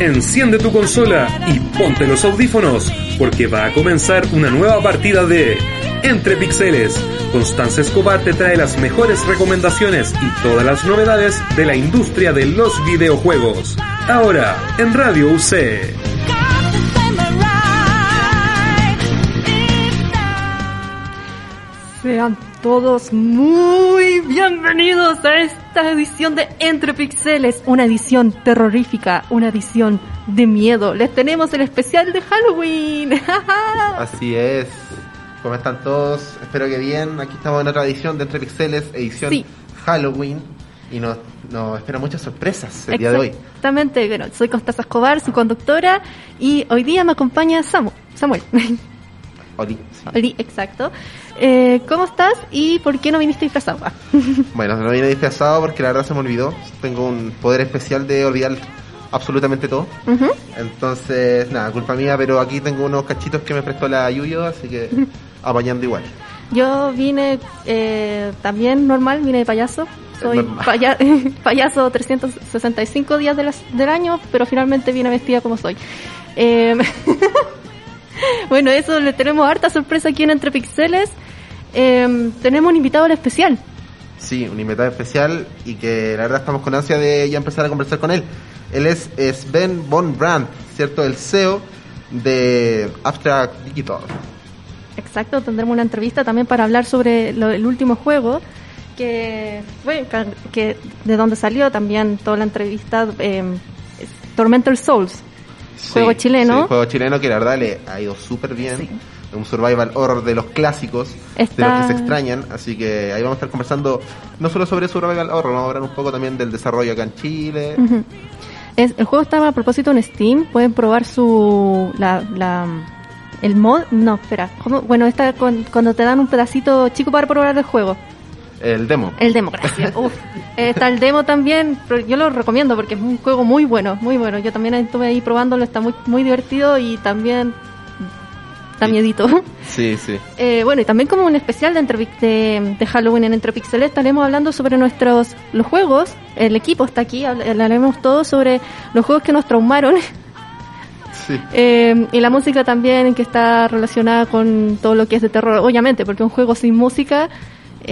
Enciende tu consola y ponte los audífonos, porque va a comenzar una nueva partida de Entre Pixeles. Constanza Escobar te trae las mejores recomendaciones y todas las novedades de la industria de los videojuegos. Ahora, en Radio UC. Todos muy bienvenidos a esta edición de Entre Pixeles, una edición terrorífica, una edición de miedo. Les tenemos el especial de Halloween. Así es. ¿Cómo están todos? Espero que bien. Aquí estamos en otra edición de Entre Pixeles, edición Sí. Halloween. Y nos, nos esperan muchas sorpresas el día de hoy. Exactamente, bueno, soy Constanza Escobar, su conductora, y hoy día me acompaña Samu, Samuel. Oli. Oli, exacto. Eh, ¿Cómo estás y por qué no viniste disfrazado? Bueno, no vine disfrazado porque la verdad se me olvidó. Tengo un poder especial de olvidar absolutamente todo. Ujú. Entonces, nada, culpa mía, pero aquí tengo unos cachitos que me prestó la Yuyo, así que apañando igual. Yo vine eh, también normal, vine de payaso. Soy paya- payaso 365 días de las- del año, pero finalmente vine vestida como soy. Eh, bueno, eso le tenemos harta sorpresa aquí en Entre Pixeles. Eh, tenemos un invitado especial. Sí, un invitado especial y que la verdad estamos con ansia de ya empezar a conversar con él. Él es Sven von Brandt, ¿cierto? El CEO de Abstract Digital. Exacto, tendremos una entrevista también para hablar sobre lo- el último juego que fue que de donde salió también toda la entrevista eh, es Tormentor Souls. Juego chileno. Sí, juego chileno que la verdad le ha ido súper bien. Sí. Un survival horror de los clásicos, de los que se extrañan. Así que ahí vamos a estar conversando no solo sobre survival horror, vamos a hablar un poco también del desarrollo acá en Chile. Es, el juego está a propósito en Steam, pueden probar su la, la el mod, no, espera, ¿cómo? bueno, está con- cuando te dan un pedacito chico para probar el juego, El demo. el demo, gracias. Uf. Está el demo también, pero yo lo recomiendo porque es un juego muy bueno, muy bueno. Yo también estuve ahí probándolo, está muy muy divertido y también da miedito. Sí, sí. Eh, bueno, y también como un especial de, Entrepi- de, de Halloween en Entropixel estaremos hablando sobre nuestros los juegos. El equipo está aquí, habl- hablaremos todo sobre los juegos que nos traumaron Sí. eh, y la música también que está relacionada con todo lo que es de terror, obviamente, porque un juego sin música,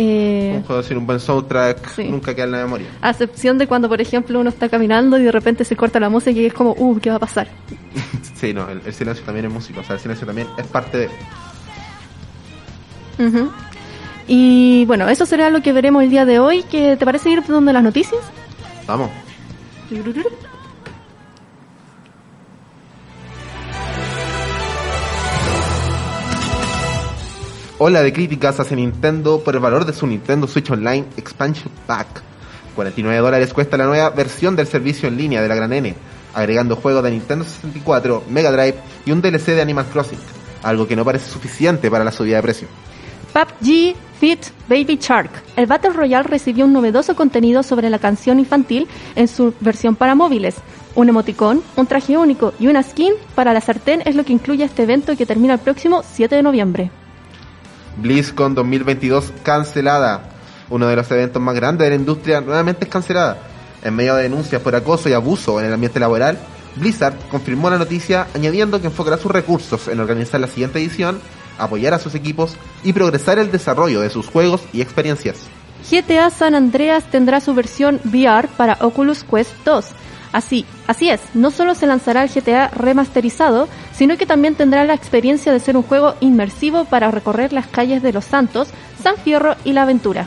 eh, Un juego sin un buen soundtrack Sí. nunca queda en la memoria. a excepción de cuando, por ejemplo, uno está caminando y de repente se corta la música y es como, uh, ¿qué va a pasar? Sí, no, el, el silencio también es música, o sea, el silencio también es parte de... Y bueno, eso será lo que veremos el día de hoy. ¿Qué te parece ir donde las noticias? Vamos. Ola de críticas hacia Nintendo por el valor de su Nintendo Switch Online Expansion Pack. 49 dólares cuesta la nueva versión del servicio en línea de la Gran N, agregando juegos de Nintendo 64, Mega Drive y un DLC de Animal Crossing, algo que no parece suficiente para la subida de precio. PUBG Fit Baby Shark. El Battle Royale recibió un novedoso contenido sobre la canción infantil en su versión para móviles. Un emoticón, un traje único y una skin para la sartén es lo que incluye este evento que termina el próximo 7 de noviembre. BlizzCon 2022 cancelada. Uno de los eventos más grandes de la industria nuevamente es cancelada. En medio de denuncias por acoso y abuso en el ambiente laboral, Blizzard confirmó la noticia añadiendo que enfocará sus recursos en organizar la siguiente edición, apoyar a sus equipos y progresar el desarrollo de sus juegos y experiencias. GTA San Andreas tendrá su versión VR para Oculus Quest 2. Así, así es, no solo se lanzará el GTA remasterizado, sino que también tendrá la experiencia de ser un juego inmersivo para recorrer las calles de Los Santos, San Fierro y La Aventura.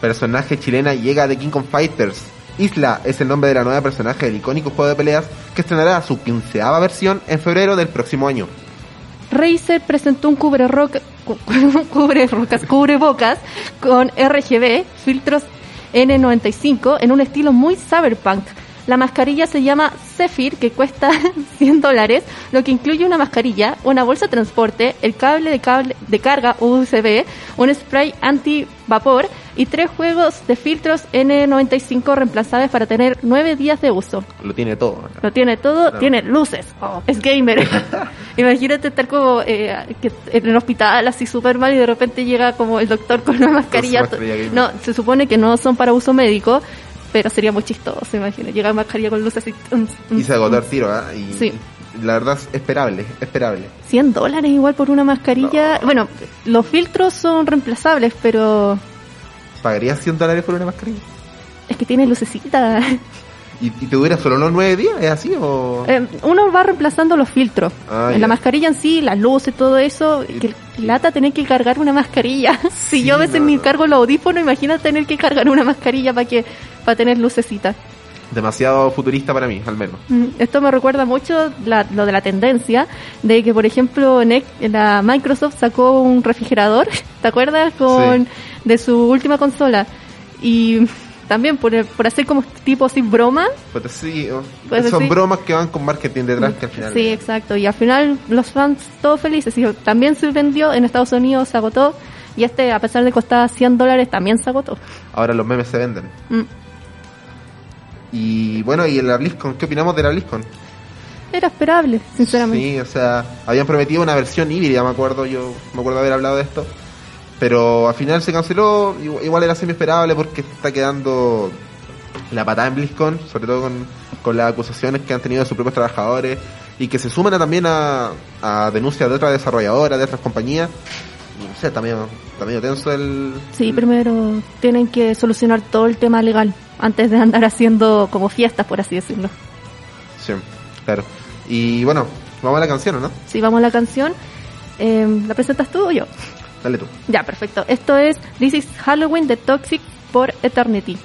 Personaje chilena llega de King of Fighters. Isla es el nombre de la nueva personaje del icónico juego de peleas que estrenará su quinceava versión en febrero del próximo año. Razer presentó un cubre roca, cu- cubre rocas, cubrebocas con RGB, filtros N95 en un estilo muy cyberpunk. La mascarilla se llama Zephyr, que cuesta 100 dólares, lo que incluye una mascarilla, una bolsa de transporte, el cable de, cable de carga USB, un spray anti-vapor y tres juegos de filtros N95 reemplazables para tener nueve días de uso. Lo tiene todo. Lo tiene todo, tiene luces, oh, es gamer. Imagínate estar como eh, que en el hospital así súper mal y de repente llega como el doctor con una mascarilla. No, se supone que no son para uso médico, pero sería muy chistoso, imagino. Llega mascarilla con luces Y se agotó el tiro, ¿ah? Y Sí. la verdad es esperable, esperable. 100 dólares igual por una mascarilla. Bueno, los filtros son reemplazables, pero ¿Pagarías 100 dólares por una mascarilla? es que tiene lucecita. ¿Y, y te dura solo los 9 días? ¿Es así o...? Eh, uno va reemplazando los filtros. Ah, en ya. la mascarilla en sí, las luces, todo eso. Y- Que lata tener que cargar una mascarilla. si Sí, yo a veces no, me cargo los audífonos, imagina tener que cargar una mascarilla para que para tener lucecita. Demasiado futurista para mí, al menos. Mm, Esto me recuerda mucho la- lo de la tendencia de que, por ejemplo, Nec- la Microsoft sacó un refrigerador, ¿te acuerdas? Con de su última consola y también por, por hacer como tipo así broma. Pues sí, Pues son bromas que van con marketing detrás que al final... Sí, exacto. Y al final los fans todos felices. Y también se vendió en Estados Unidos, se agotó. Y este, a pesar de costar 100 dólares, también se agotó. Ahora los memes se venden. Mm. Y bueno, ¿y la BlizzCon? ¿Qué opinamos de la BlizzCon? Era esperable, sinceramente. Sí, o sea, habían prometido una versión híbrida, me acuerdo, yo me acuerdo haber hablado de esto. Pero al final se canceló, igual era semi esperable porque está quedando la patada en BlizzCon, sobre todo con, con las acusaciones que han tenido de sus propios trabajadores y que se suman a- también a, a denuncias de otras desarrolladoras, de otras compañías. Y no sé, está medio, está medio tenso el... Sí, el- primero tienen que solucionar todo el tema legal antes de andar haciendo como fiestas, por así decirlo. Sí, claro. Y bueno, vamos a la canción, ¿o no? Si vamos a la canción, eh, ¿la presentas tú o yo? Dale tú. Ya, perfecto. Esto es This is Halloween de Toxic por Eternity.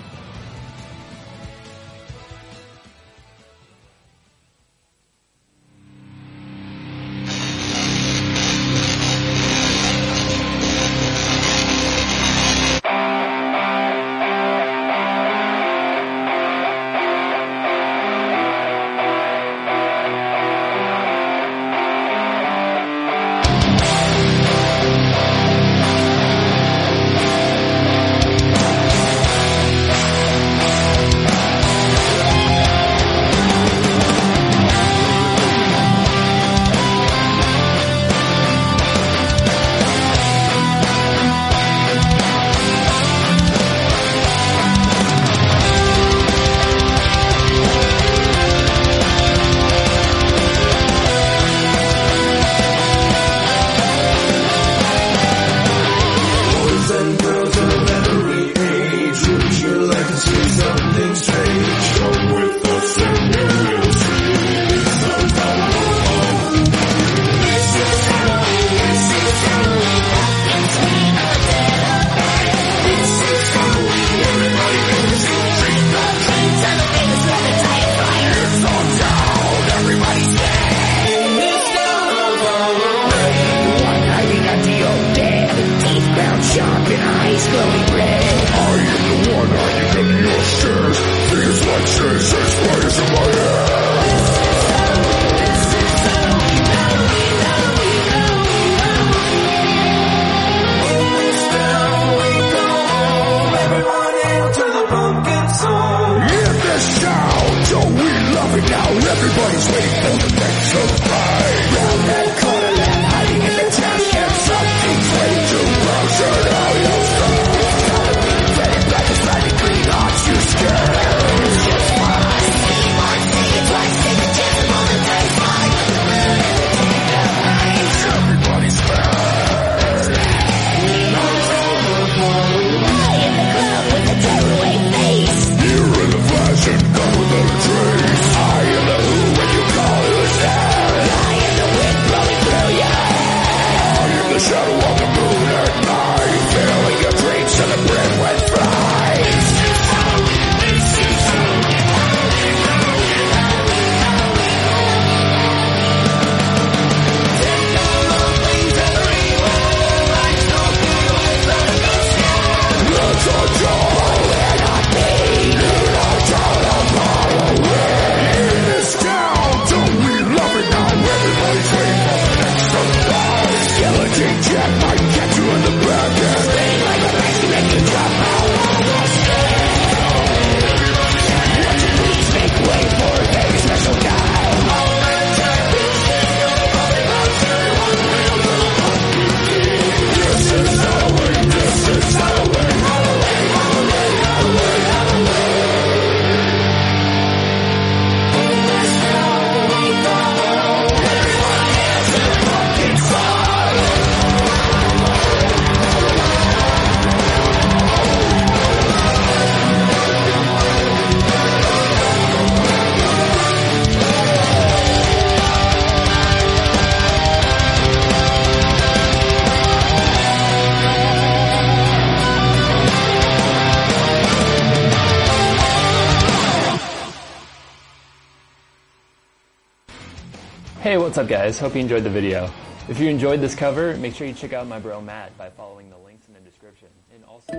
What's up guys? Hope you enjoyed the video. If you enjoyed this cover, make sure you check out my bro Matt by following the links in the description. And also.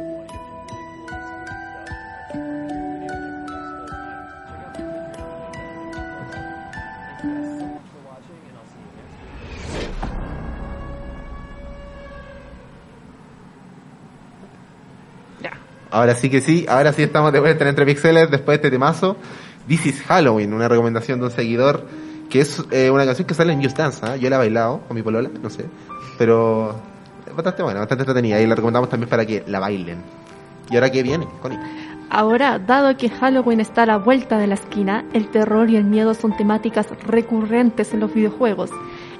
Ahora sí que sí, ahora sí estamos de vuelta en Entre Pixeles después de este temazo. This is Halloween, una recomendación de un seguidor que es eh, una canción que sale en Just Dance. ¿ah? Yo la he bailado con mi polola, no sé, pero bastante buena, bastante entretenida y la recomendamos también para que la bailen. ¿Y ahora qué viene, Connie? Ahora, dado que Halloween está a la vuelta de la esquina, el terror y el miedo son temáticas recurrentes en los videojuegos.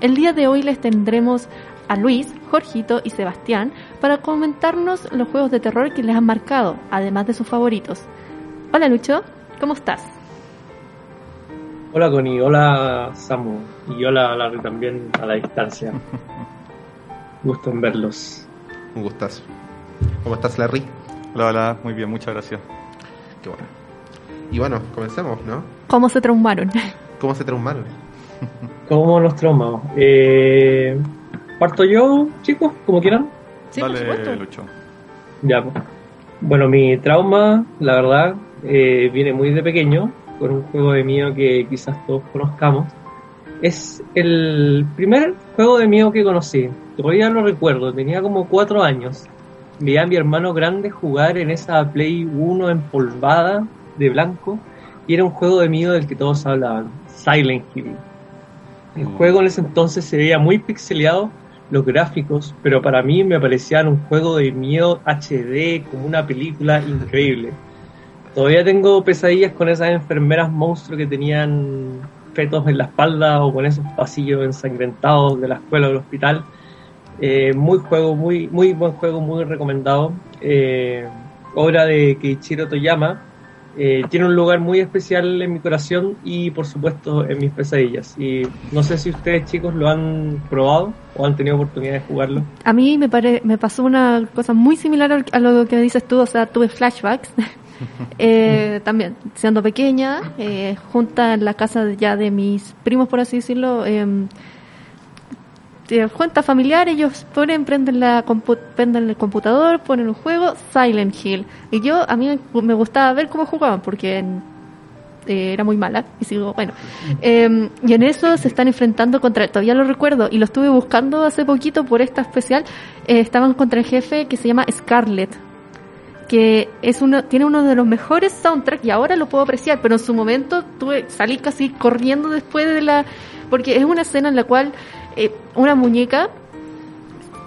El día de hoy les tendremos a Luis, Jorgito y Sebastián para comentarnos los juegos de terror que les han marcado, además de sus favoritos. Hola Lucho, ¿cómo estás? Hola Connie, hola Samu y hola Larry también a la distancia. Gusto en verlos. Un gustazo. ¿Cómo estás, Larry? Hola, hola, muy bien, muchas gracias. Qué bueno. Y bueno, comencemos, ¿no? ¿Cómo se traumaron? ¿Cómo se traumaron? ¿Cómo nos traumamos? Eh, ¿Parto yo, chicos? Como quieran. Sí, por Dale, supuesto. Lucho. Ya. pues. Bueno, mi trauma, la verdad, eh, viene muy de pequeño, con un juego de miedo que quizás todos conozcamos. Es el primer juego de miedo que conocí. Todavía lo recuerdo, tenía como cuatro años. Veía a mi hermano grande jugar en esa Play 1 empolvada de blanco y era un juego de miedo del que todos hablaban, Silent Hill. El juego en ese entonces se veía muy pixeleado, los gráficos, pero para mí me parecían un juego de miedo HD, como una película increíble. Todavía tengo pesadillas con esas enfermeras monstruos que tenían fetos en la espalda o con esos pasillos ensangrentados de la escuela o del hospital. Eh, muy juego, muy, muy buen juego, muy recomendado. Eh, obra de Keiichiro Toyama. Eh, tiene un lugar muy especial en mi corazón y por supuesto en mis pesadillas. Y no sé si ustedes chicos lo han probado o han tenido oportunidad de jugarlo. A mí me, pare- me pasó una cosa muy similar a lo que dices tú, o sea, tuve flashbacks. Eh, también, siendo pequeña, eh, junta en la casa ya de mis primos, por así decirlo, eh, de cuenta familiar, ellos ponen, prenden, la prenden el computador, ponen un juego, Silent Hill. Y yo, a mí me gustaba ver cómo jugaban, porque eh, era muy mala. Y sigo, bueno. Eh, y en eso se están enfrentando contra, todavía lo recuerdo, y lo estuve buscando hace poquito por esta especial. eh, estaban contra el jefe que se llama Scarlet que es uno, tiene uno de los mejores soundtracks y ahora lo puedo apreciar, pero en su momento tuve, salí casi corriendo después de la, porque es una escena en la cual eh, una muñeca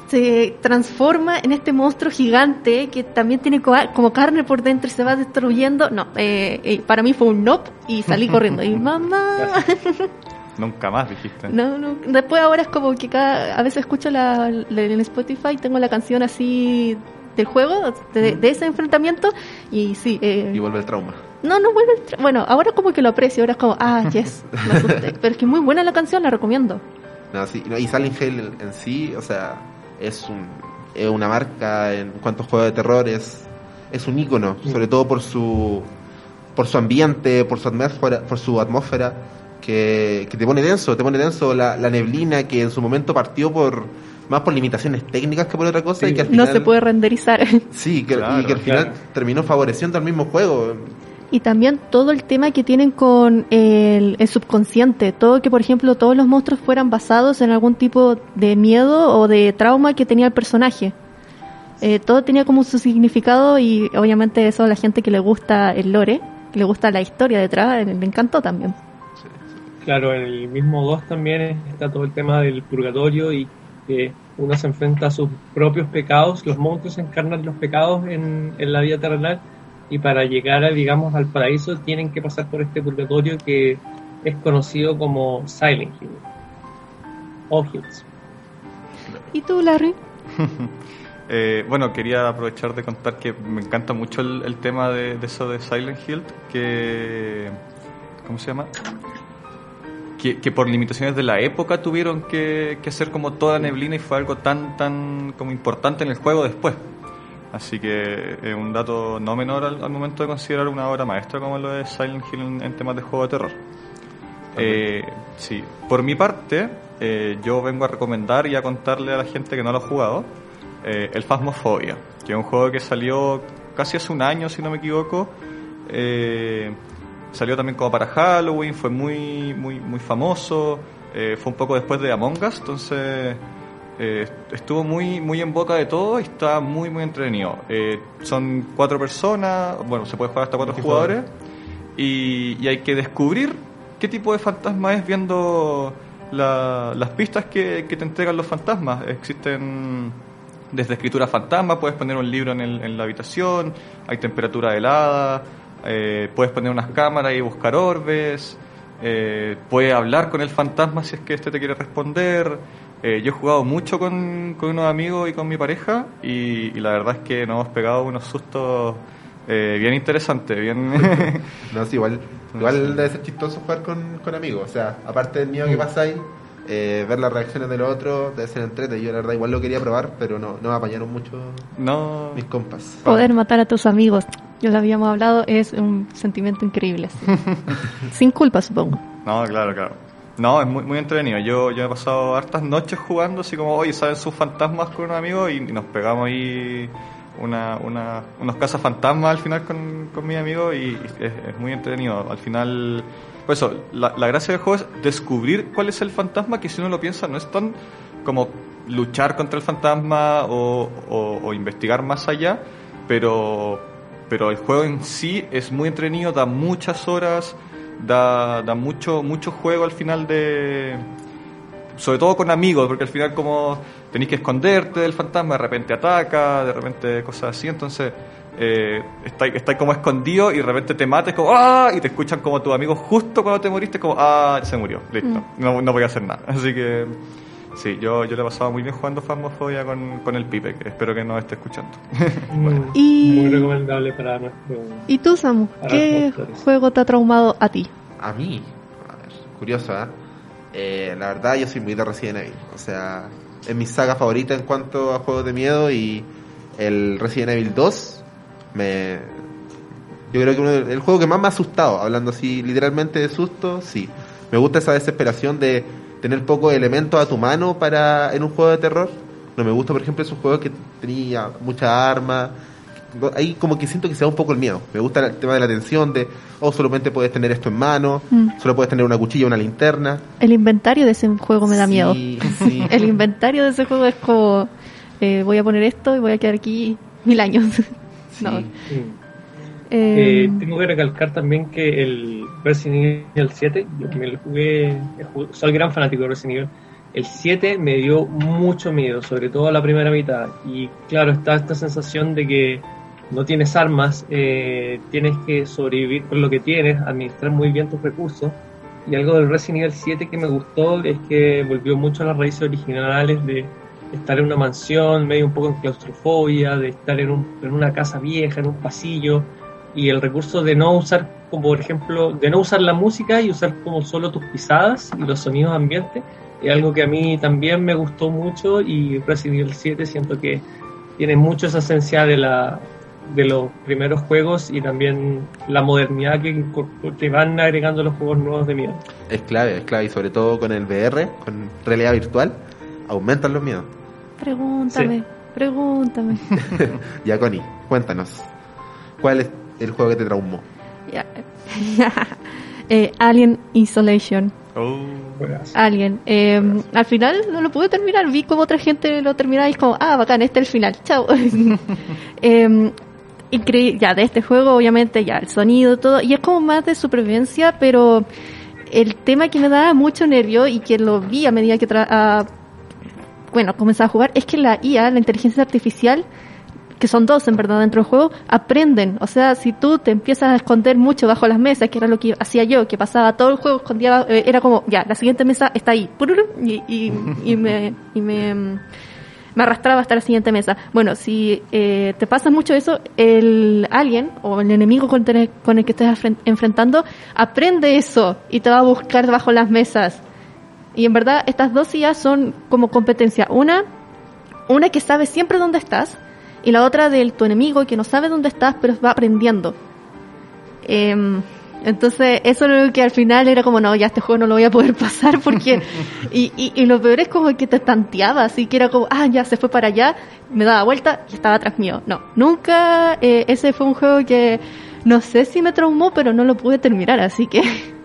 se transforma en este monstruo gigante que también tiene co- como carne por dentro y se va destruyendo. No, eh, eh, para mí fue un no y salí corriendo. Y mamá, Nunca más dijiste. no, no. Después ahora es como que cada, a veces escucho la, la- en Spotify, tengo la canción así del juego, de, de ese enfrentamiento, y sí. eh, Y vuelve el trauma. no, no vuelve el tra- Bueno, ahora como que lo aprecio, ahora es como, ah, yes, me asusté. Pero es que es muy buena la canción, la recomiendo. No, sí, no, y Silent Hill en, en sí, o sea, es, un, es una marca en cuanto a juego de terror, es, es un ícono, sobre todo por su por su ambiente, por su atmósfera, por su atmósfera que, que te pone denso, te pone denso la, la neblina que en su momento partió por más por limitaciones técnicas que por otra cosa y que al No final se puede renderizar. sí que, Claro, y que al final claro. terminó favoreciendo al mismo juego Y también todo el tema que tienen con el, el subconsciente, todo que por ejemplo todos los monstruos fueran basados en algún tipo de miedo o de trauma que tenía el personaje. Eh, todo tenía como su significado y obviamente eso a la gente que le gusta el lore, que le gusta la historia detrás, eh, le encantó también. Claro, en el mismo 2 también está todo el tema del purgatorio y que uno se enfrenta a sus propios pecados, los monstruos encarnan los pecados en, en la vida terrenal y para llegar, a, digamos, al paraíso tienen que pasar por este purgatorio que es conocido como Silent Hill. All Hills. ¿Y tú, Larry? Eh, bueno, quería aprovechar de contar que me encanta mucho el, el tema de, de eso de Silent Hill, que... ¿Cómo se llama? Que, que por limitaciones de la época tuvieron que, que hacer como toda neblina y fue algo tan, tan como importante en el juego después. Así que es un dato no menor al, al momento de considerar una obra maestra como lo de Silent Hill en, en temas de juego de terror. Eh, sí, por mi parte, eh, yo vengo a recomendar y a contarle a la gente que no lo ha jugado eh, el Phasmophobia, que es un juego que salió casi hace un año, si no me equivoco. Eh, salió también como para Halloween, fue muy, muy, muy famoso. eh, fue un poco después de Among Us, entonces eh, estuvo muy, muy en boca de todo y está muy, muy entretenido. Eh, son cuatro personas, bueno, se puede jugar hasta cuatro jugadores y, y hay que descubrir qué tipo de fantasma es viendo la- las pistas que, que te entregan los fantasmas. Existen desde escritura fantasma, puedes poner un libro en, el- en la habitación, hay temperatura helada, eh, puedes poner unas cámaras y buscar orbes, eh, puedes hablar con el fantasma si es que este te quiere responder. Eh, yo he jugado mucho con, con unos amigos y con mi pareja y, y la verdad es que nos hemos pegado unos sustos eh, bien interesantes, bien... No, sí, igual, igual debe ser chistoso jugar con, con amigos. O sea, aparte del miedo que pasa ahí, eh, ver las reacciones de los otros debe ser entrete. Yo la verdad igual lo quería probar, pero no, no me apañaron mucho no... mis compas. Poder matar a tus amigos, ya lo habíamos hablado, es un sentimiento increíble. Sin culpa, supongo. No, claro, claro. No, es muy, muy entretenido. Yo, yo he pasado hartas noches jugando, así como, oye, ¿saben sus fantasmas con un amigo? Y, y nos pegamos ahí una, una, unos cazafantasmas al final con, con mi amigo y es, es muy entretenido. Al final, pues eso, la, la gracia del juego es descubrir cuál es el fantasma, que si uno lo piensa no es tan como luchar contra el fantasma o, o- o investigar más allá, pero, pero el juego en sí es muy entretenido, da muchas horas, da, da mucho, mucho juego al final de... Sobre todo con amigos, porque al final como tenéis que esconderte del fantasma, de repente ataca, de repente cosas así, entonces eh, estáis estáis como escondido y de repente te mates como ¡ah! y te escuchan como tus amigos justo cuando te moriste como ¡ah! se murió, listo, no, no voy a hacer nada. Así que sí, yo, yo le he pasado muy bien jugando Phasmophobia con, con el Pipe, que espero que nos esté escuchando. Muy, Y- muy recomendable para nuestro. ¿Y tú, Samu? ¿Qué juego te ha traumado a ti? A mí, a ver, curioso, ¿eh? Eh, La verdad, yo soy muy de Resident Evil. O sea, es mi saga favorita en cuanto a juegos de miedo y el Resident Evil 2 me. Yo creo que uno el juego que más me ha asustado, hablando así literalmente de susto, sí. Me gusta esa desesperación de tener pocos elementos a tu mano para en un juego de terror. No me gusta, por ejemplo, esos juegos que tenía muchas armas. Ahí como que siento que se da un poco el miedo. Me gusta el tema de la tensión, de, oh, solamente puedes tener esto en mano, Mm. solo puedes tener una cuchilla, una linterna. El inventario de ese juego me da Sí, miedo. sí. El inventario de ese juego es como, eh, voy a poner esto y voy a quedar aquí mil años. Sí. No. Mm. Eh, Eh, tengo que recalcar también que el Resident Evil 7, yo que me lo jugué, soy gran fanático de Resident Evil, el 7 me dio mucho miedo, sobre todo la primera mitad. Y claro, está esta sensación de que no tienes armas, eh, tienes que sobrevivir con lo que tienes, administrar muy bien tus recursos. Y algo del Resident Evil 7 que me gustó es que volvió mucho a las raíces originales de estar en una mansión, medio un poco en claustrofobia, de estar en, un- en una casa vieja, en un pasillo, y el recurso de no usar, como por ejemplo, de no usar la música y usar como solo tus pisadas y los sonidos ambientes, es algo que a mí también me gustó mucho y Resident Evil 7 siento que tiene mucho esa esencia de la de los primeros juegos y también la modernidad que, que van agregando los juegos nuevos de miedo. Es clave, es clave. Y sobre todo con el VR, con realidad virtual, aumentan los miedos. pregúntame, pregúntame. Ya, Connie, cuéntanos. ¿Cuál es el juego que te traumó? Ya. Eh, Alien Isolation. Oh. Alien. Eh, al final no lo pude terminar. Vi como otra gente lo terminaba y es como, ah, bacán, este es el final. Chao. eh, increíble. Ya, de este juego, obviamente, ya, el sonido, todo. Y es como más de supervivencia, pero el tema que me daba mucho nervio y que lo vi a medida que tra- ah, bueno, comenzaba a jugar, es que la IA, la inteligencia artificial, que son dos en verdad dentro del juego, aprenden. O sea, si tú te empiezas a esconder mucho bajo las mesas, que era lo que hacía yo, que pasaba todo el juego, escondía, eh, era como, ya, la siguiente mesa está ahí, y, y, y me, y me, me arrastraba hasta la siguiente mesa. Bueno, si eh, te pasa mucho eso, el alien o el enemigo con, el- con el que estés enfrentando aprende eso y te va a buscar bajo las mesas. Y en verdad, estas dos IAs son como competencia. Una, una que sabe siempre dónde estás y la otra del tu enemigo que no sabe dónde estás pero va aprendiendo. Em, Entonces, eso es lo que al final era como, no, ya este juego no lo voy a poder pasar porque... y, y, y lo peor es como que te tanteaba, así que era como, ah, ya se fue para allá, me daba vuelta y estaba atrás mío. No, nunca, eh, ese fue un juego que no sé si me traumó, pero no lo pude terminar, así que...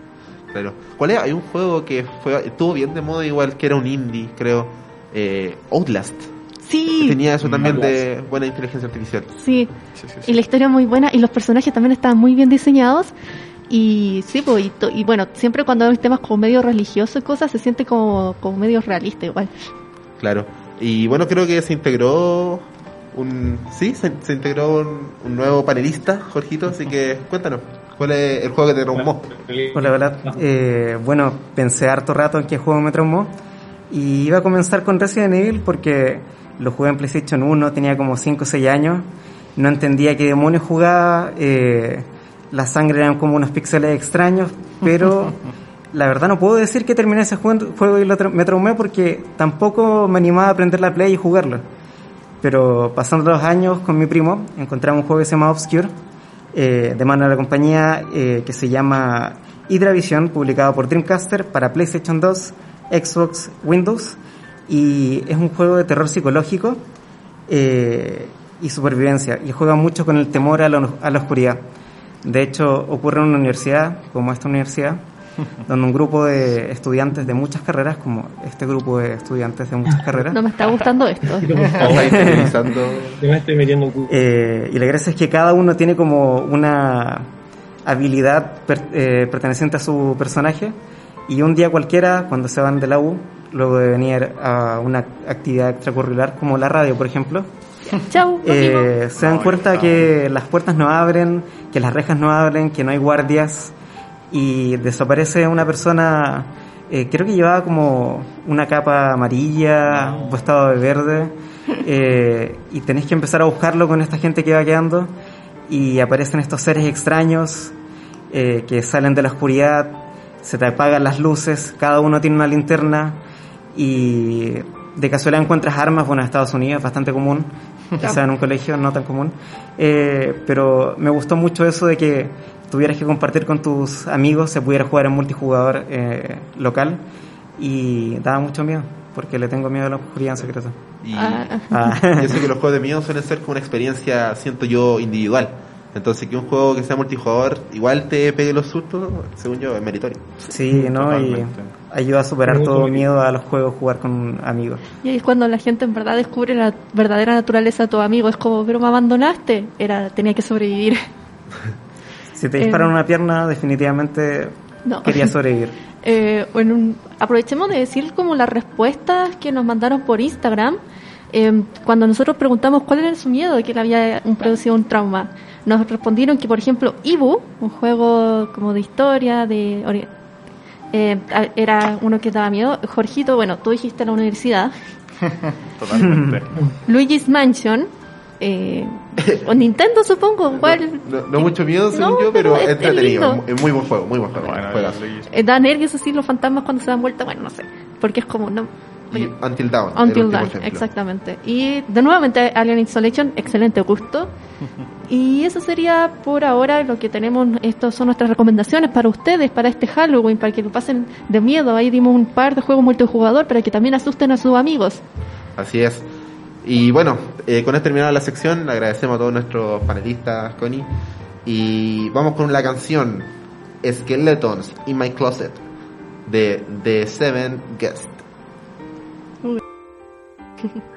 Claro. ¿Cuál es? Hay un juego que fue estuvo bien de moda igual, que era un indie, creo. Eh, Outlast. Sí, Tenía eso también de buena inteligencia artificial. sí. Sí, sí, sí. Y la historia muy buena y los personajes también estaban muy bien diseñados. Y sí, pues, y, to- y bueno, siempre cuando hay temas como medio religiosos y cosas, se siente como, como medio realista igual. Claro. Y bueno, creo que se integró un... Sí, se, se integró un, un nuevo panelista, Jorgito, así que cuéntanos. ¿Cuál es el juego que te traumó? Hola, hola. Eh, bueno, pensé harto rato en qué juego me traumó. Y iba a comenzar con Resident Evil porque lo jugué en PlayStation 1, tenía como 5 o 6 años. No entendía qué demonios jugaba. eh, la sangre eran como unos píxeles extraños. Pero la verdad no puedo decir que terminé ese juego y lo tra- me traumé porque tampoco me animaba a aprender la Play y jugarlo. Pero pasando los años con mi primo, encontramos un juego que se llama Obscure, eh, de mano de la compañía eh, que se llama Hydra Vision, publicado por Dreamcaster para PlayStation 2, Xbox, Windows. Y es un juego de terror psicológico eh, y supervivencia. Y juega mucho con el temor a la, a la oscuridad. De hecho, ocurre en una universidad, como esta universidad, donde un grupo de estudiantes de muchas carreras, como este grupo de estudiantes de muchas carreras, No me está gustando esto. Eh, y la gracia es que cada uno tiene como una habilidad per- eh, perteneciente a su personaje. Y un día cualquiera, cuando se van de la U, luego de venir a una actividad extracurricular como la radio, por ejemplo, Chau, eh, se dan cuenta que las puertas no abren, que las rejas no abren, que no hay guardias y desaparece una persona, eh, creo que llevaba como una capa amarilla, un vestado de verde eh, y tenéis que empezar a buscarlo con esta gente que va quedando y aparecen estos seres extraños eh, que salen de la oscuridad, se te apagan las luces, cada uno tiene una linterna y de casualidad encuentras armas, bueno, en Estados Unidos es bastante común, quizá en un colegio no tan común, Eh, pero me gustó mucho eso de que tuvieras que compartir con tus amigos, se pudiera jugar en multijugador eh, local y daba mucho miedo, porque le tengo miedo a la oscuridad en secreto. Y Ah. Yo sé que los juegos de miedo suelen ser como una experiencia, siento yo, individual. Entonces que un juego que sea multijugador igual te pegue los sustos, según yo, es meritorio. Sí, ¿no? Y. ayuda a superar todo bonito. miedo a los juegos, jugar con amigos. Y ahí es cuando la gente en verdad descubre la verdadera naturaleza de tu amigo. Es como, pero me abandonaste. Era, tenía que sobrevivir. Si te Eh, disparan una pierna, definitivamente No. quería sobrevivir. Eh, en un- aprovechemos de decir como las respuestas que nos mandaron por Instagram. eh, cuando nosotros preguntamos cuál era su miedo de que le había un- producido un trauma, nos respondieron que, por ejemplo, Ibu, un juego como de historia, de eh, era uno que daba miedo. Jorgito, bueno, tú dijiste la universidad. Totalmente. Luigi's Mansion, eh, o Nintendo, supongo. ¿Cuál? No, no mucho miedo, según No, yo, pero, pero es- entretenido. Es muy buen juego, muy buen juego. Bueno, Eh, da nervios así los fantasmas cuando se dan vuelta. Bueno, no sé. Porque es como, no. Y Until Dawn. Until Dawn, exactamente. Y de nuevamente Alien Isolation, excelente gusto. Y eso sería por ahora lo que tenemos. Estas son nuestras recomendaciones para ustedes, para este Halloween, para que lo pasen de miedo. Ahí dimos un par de juegos multijugador para que también asusten a sus amigos. Así es. Y bueno, eh, con esto terminada la sección. Le agradecemos a todos nuestros panelistas, Connie. Y vamos con la canción Skeletons in My Closet de The Seven Guest. Mm-hmm.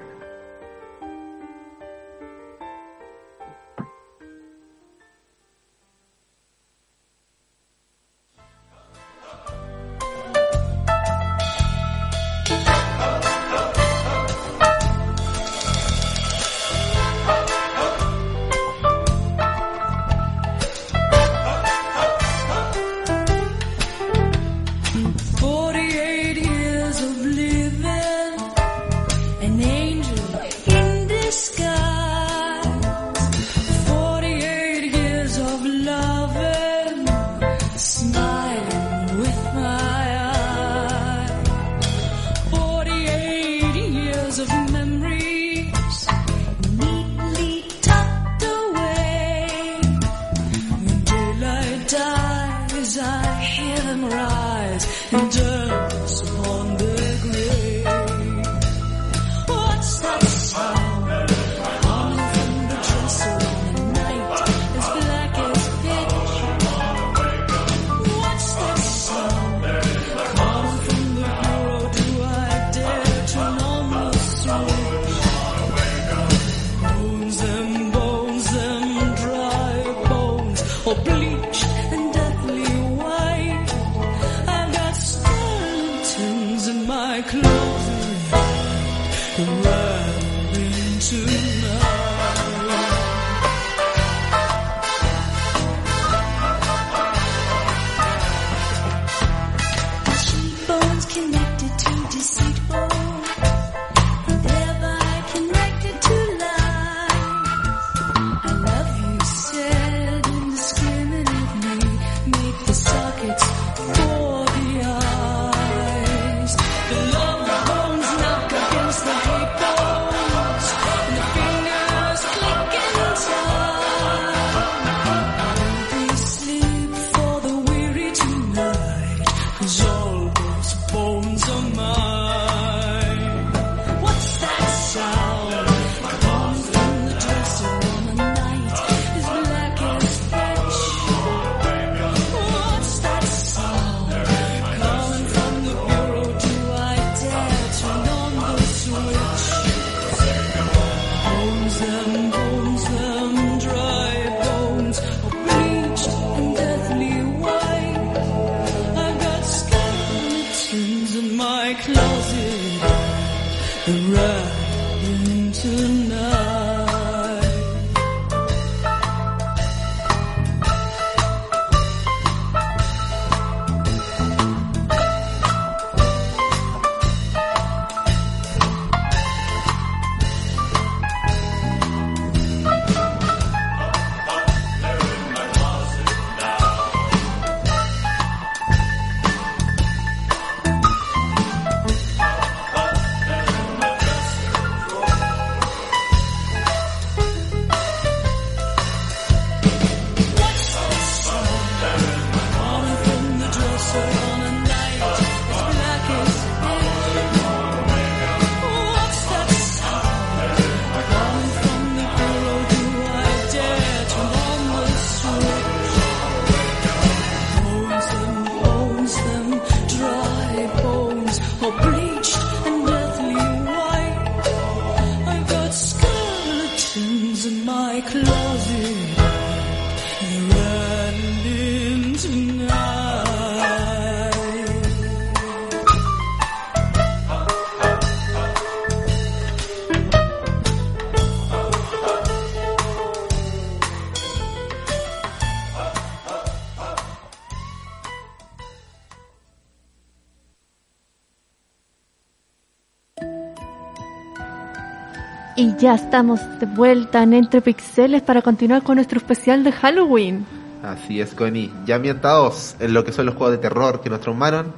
ya estamos de vuelta en Entre Pixeles para continuar con nuestro especial de Halloween. Así es, Connie. Ya ambientados en lo que son los juegos de terror que nos traumaron,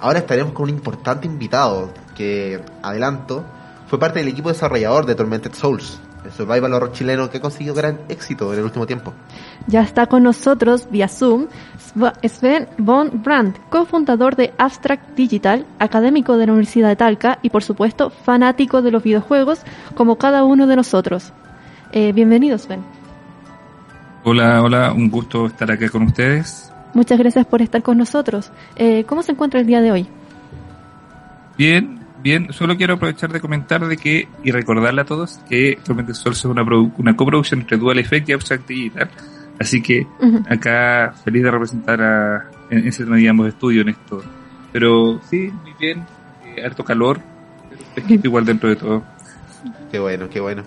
ahora estaremos con un importante invitado que, adelanto, fue parte del equipo desarrollador de Tormented Souls, el survival horror chileno que ha conseguido gran éxito en el último tiempo. Ya está con nosotros vía Zoom Sv- Sven von Brandt, cofundador de Abstract Digital, académico de la Universidad de Talca y por supuesto fanático de los videojuegos como cada uno de nosotros. Eh, bienvenido Sven. Hola, hola, un gusto estar acá con ustedes. Muchas gracias por estar con nosotros. Eh, ¿Cómo se encuentra el día de hoy? Bien, bien, solo quiero aprovechar de comentar de que, y recordarle a todos, que Tormented Souls es una, una coproducción entre Dual Effect y Abstract Digital. Así que acá feliz de representar a, en ese, digamos, estudio en esto. Pero sí, muy bien, eh, harto calor, igual dentro de todo. Qué bueno, qué bueno.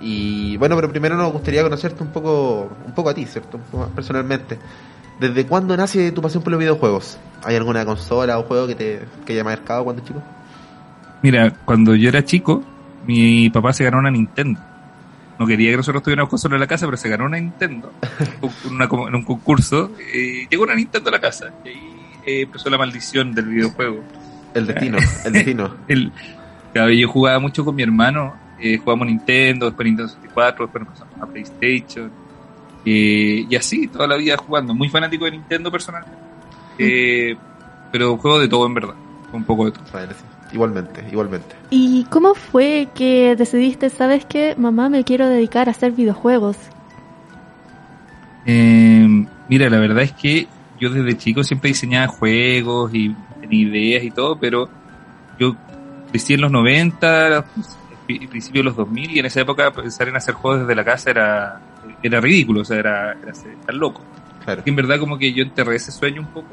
Y bueno, pero primero nos gustaría conocerte un poco, un poco a ti, ¿cierto? Un poco más personalmente. ¿Desde cuándo nace tu pasión por los videojuegos? ¿Hay alguna consola o juego que te que haya marcado cuando chico? Mira, cuando yo era chico, mi papá se ganó una Nintendo. No quería que nosotros tuviéramos consola en la casa, pero se ganó una Nintendo en, una co- en un concurso. eh, llegó una Nintendo a la casa y ahí eh, empezó la maldición del videojuego. El destino, el destino. El, yo jugaba mucho con mi hermano, eh, jugábamos Nintendo, después Nintendo 64, después pasamos a PlayStation. eh, y así, toda la vida jugando. Muy fanático de Nintendo personalmente. Eh, pero juego de todo en verdad. Un poco de todo. Sí. Igualmente, igualmente. ¿Y cómo fue que decidiste, sabes qué, mamá, me quiero dedicar a hacer videojuegos? Eh, mira, la verdad es que yo desde chico siempre diseñaba juegos y tenía ideas y todo, pero yo crecí en los 90, pri- principio de los 2000 y en esa época pensar en hacer juegos desde la casa era, era ridículo, o sea, era, era, era loco. Claro. Y en verdad como que yo enterré ese sueño un poco.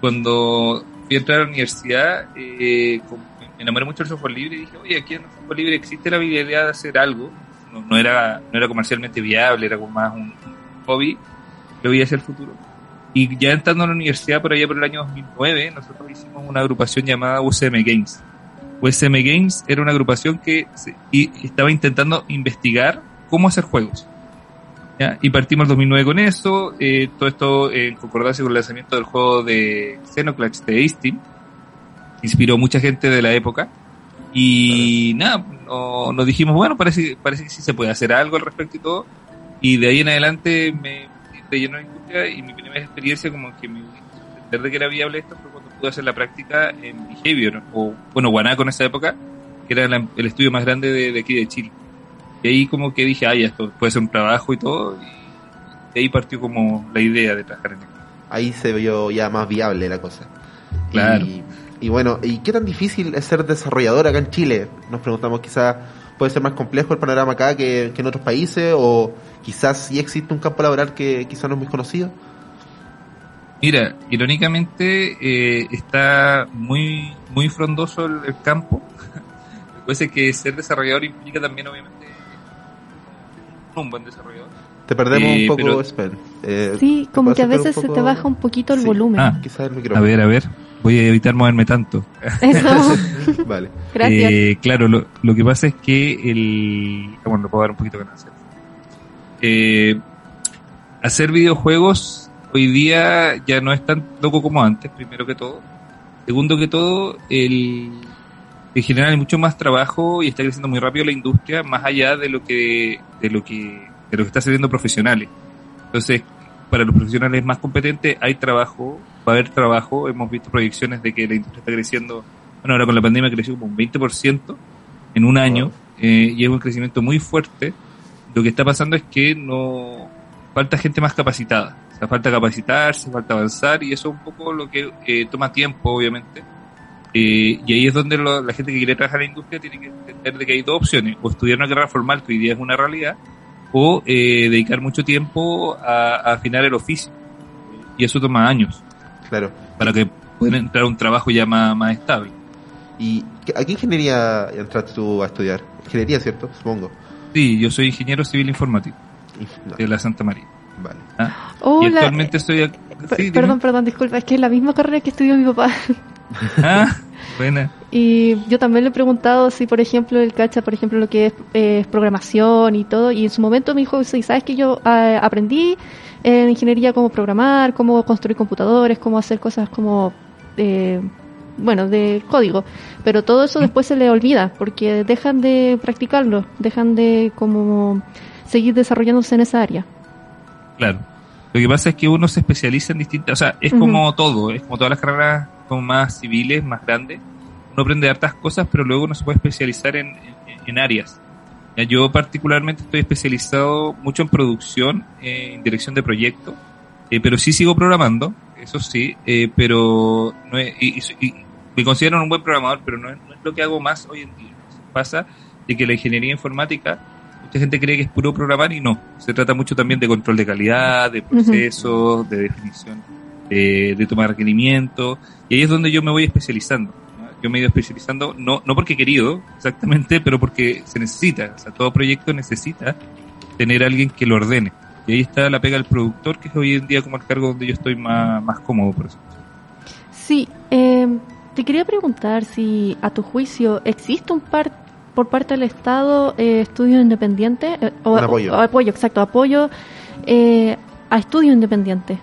Cuando fui a entrar a la universidad, eh, como me enamoré mucho del software libre y dije, oye, aquí en el software libre existe la habilidad de hacer algo. No, no era, no era comercialmente viable, era como más un, hobby. Lo veía hacia el futuro. Y ya entrando a la universidad, por allá por el año 2009, nosotros hicimos una agrupación llamada UCM Games. USM Games era una agrupación que se- y estaba intentando investigar cómo hacer juegos. ¿Ya? Y partimos el 2009 con eso, eh, todo esto en concordancia con el lanzamiento del juego de Xenoclash de Steam, inspiró mucha gente de la época. Y nada, no- nos dijimos, bueno, parece, parece que sí se puede hacer algo al respecto y todo. Y de ahí en adelante me me llenó la industria y mi primera experiencia como que me entender de que era viable esto fue cuando pude hacer la práctica en Behavior, o bueno, Guanaco en esa época, que era la- el estudio más grande de, de aquí de Chile. Y ahí como que dije, ay, esto puede ser un trabajo y todo, y de ahí partió como la idea de trabajar en esto. Ahí se vio ya más viable la cosa. Claro. Y, y bueno, ¿y qué tan difícil es ser desarrollador acá en Chile? Nos preguntamos, quizás puede ser más complejo el panorama acá que, que en otros países, o quizás sí existe un campo laboral que quizás no es muy conocido. Mira, irónicamente eh, está muy muy frondoso el, el campo. Puede que ser desarrollador implica también, obviamente, un buen desarrollador. Te perdemos Eh, un poco, pero- Spen. Eh, Sí, ¿te como que a veces se te baja un poquito el Sí. volumen. Ah, Quizás el a ver, a ver. Voy a evitar moverme tanto. Eso, Vale. gracias. Eh, claro, lo, lo que pasa es que el... ah, Bueno, lo puedo dar un poquito de ganancia. Eh, hacer videojuegos hoy día ya no es tan loco como antes, primero que todo. Segundo que todo, el, en general hay mucho más trabajo y está creciendo muy rápido la industria, más allá de lo que, de lo que, de lo que está haciendo profesionales. Entonces, para los profesionales más competentes hay trabajo, va a haber trabajo, hemos visto proyecciones de que la industria está creciendo, bueno, ahora con la pandemia creció como un 20% en un año, eh, y es un crecimiento muy fuerte. Lo que está pasando es que no falta gente más capacitada, o sea, falta capacitarse, falta avanzar, y eso es un poco lo que eh, toma tiempo, obviamente. Eh, y ahí es donde lo- la gente que quiere trabajar en la industria tiene que entender de que hay dos opciones, o estudiar una carrera formal, que hoy día es una realidad, o eh, dedicar mucho tiempo a, a afinar el oficio. Y eso toma años, Claro. para que puedan entrar a un trabajo ya más, más estable. ¿Y a qué ingeniería entraste tú a estudiar? Ingeniería, ¿cierto? Supongo. Sí, yo soy ingeniero civil informático no, de la Santa María. Vale. ¿ah? y Hola, actualmente estoy... sí, dime. perdón, perdón, disculpa, es que es la misma carrera que estudió mi papá. Ah, buena. Y yo también le he preguntado si, por ejemplo, él cacha, por ejemplo, lo que es eh, programación y todo. Y en su momento me dijo, sí, sabes que yo eh, aprendí en ingeniería cómo programar, cómo construir computadores, cómo hacer cosas como, eh, bueno, de código. Pero todo eso después se le olvida porque dejan de practicarlo, dejan de como seguir desarrollándose en esa área. Claro. Lo que pasa es que uno se especializa en distintas, o sea, es como todo, es como todas las carreras como más civiles, más grandes. Uno aprende hartas cosas, pero luego uno se puede especializar en, en- en áreas. Ya, Yo particularmente estoy especializado mucho en producción, eh, en dirección de proyectos, eh, pero sí sigo programando, eso sí, eh, pero no es- y, y- y me considero un buen programador, pero no es, no es lo que hago más hoy en día. Pasa de que la ingeniería informática mucha gente cree que es puro programar y no. Se trata mucho también de control de calidad, de procesos, de definición, de, de toma de requerimientos. Y ahí es donde yo me voy especializando. ¿no? Yo me he ido especializando, no, no porque he querido, exactamente, pero porque se necesita. O sea, todo proyecto necesita tener a alguien que lo ordene. Y ahí está la pega del productor, que es hoy en día como el cargo donde yo estoy más, más cómodo por eso. Sí, eh, te quería preguntar si a tu juicio existe un par por parte del Estado eh, estudio independiente eh, o, apoyo. o apoyo, exacto, apoyo eh, a estudio independiente.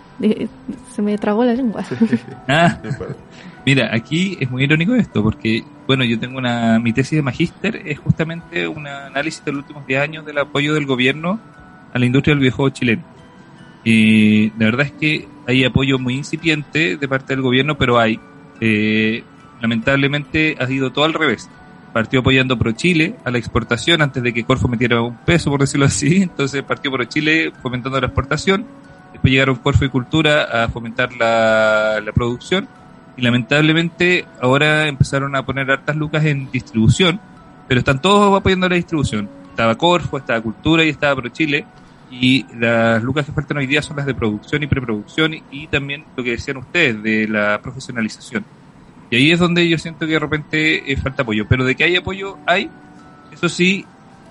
Se me tragó la lengua. Ah. Mira, aquí es muy irónico esto, porque, bueno, yo tengo una, mi tesis de magíster es justamente un análisis de los últimos 10 años del apoyo del gobierno a la industria del videojuego chileno. Y la verdad es que hay apoyo muy incipiente de parte del gobierno, pero hay. Eh, lamentablemente ha sido todo al revés. Partió apoyando Pro Chile a la exportación antes de que Corfo metiera un peso, por decirlo así. Entonces partió Pro Chile fomentando la exportación. Después llegaron Corfo y Cultura a fomentar la, la producción y lamentablemente ahora empezaron a poner hartas lucas en distribución, pero están todos apoyando la distribución. Estaba Corfo, estaba Cultura y estaba Pro Chile, y las lucas que faltan hoy día son las de producción y preproducción y, y también lo que decían ustedes de la profesionalización. Y ahí es donde yo siento que de repente eh, falta apoyo. Pero de que hay apoyo, hay. Eso sí,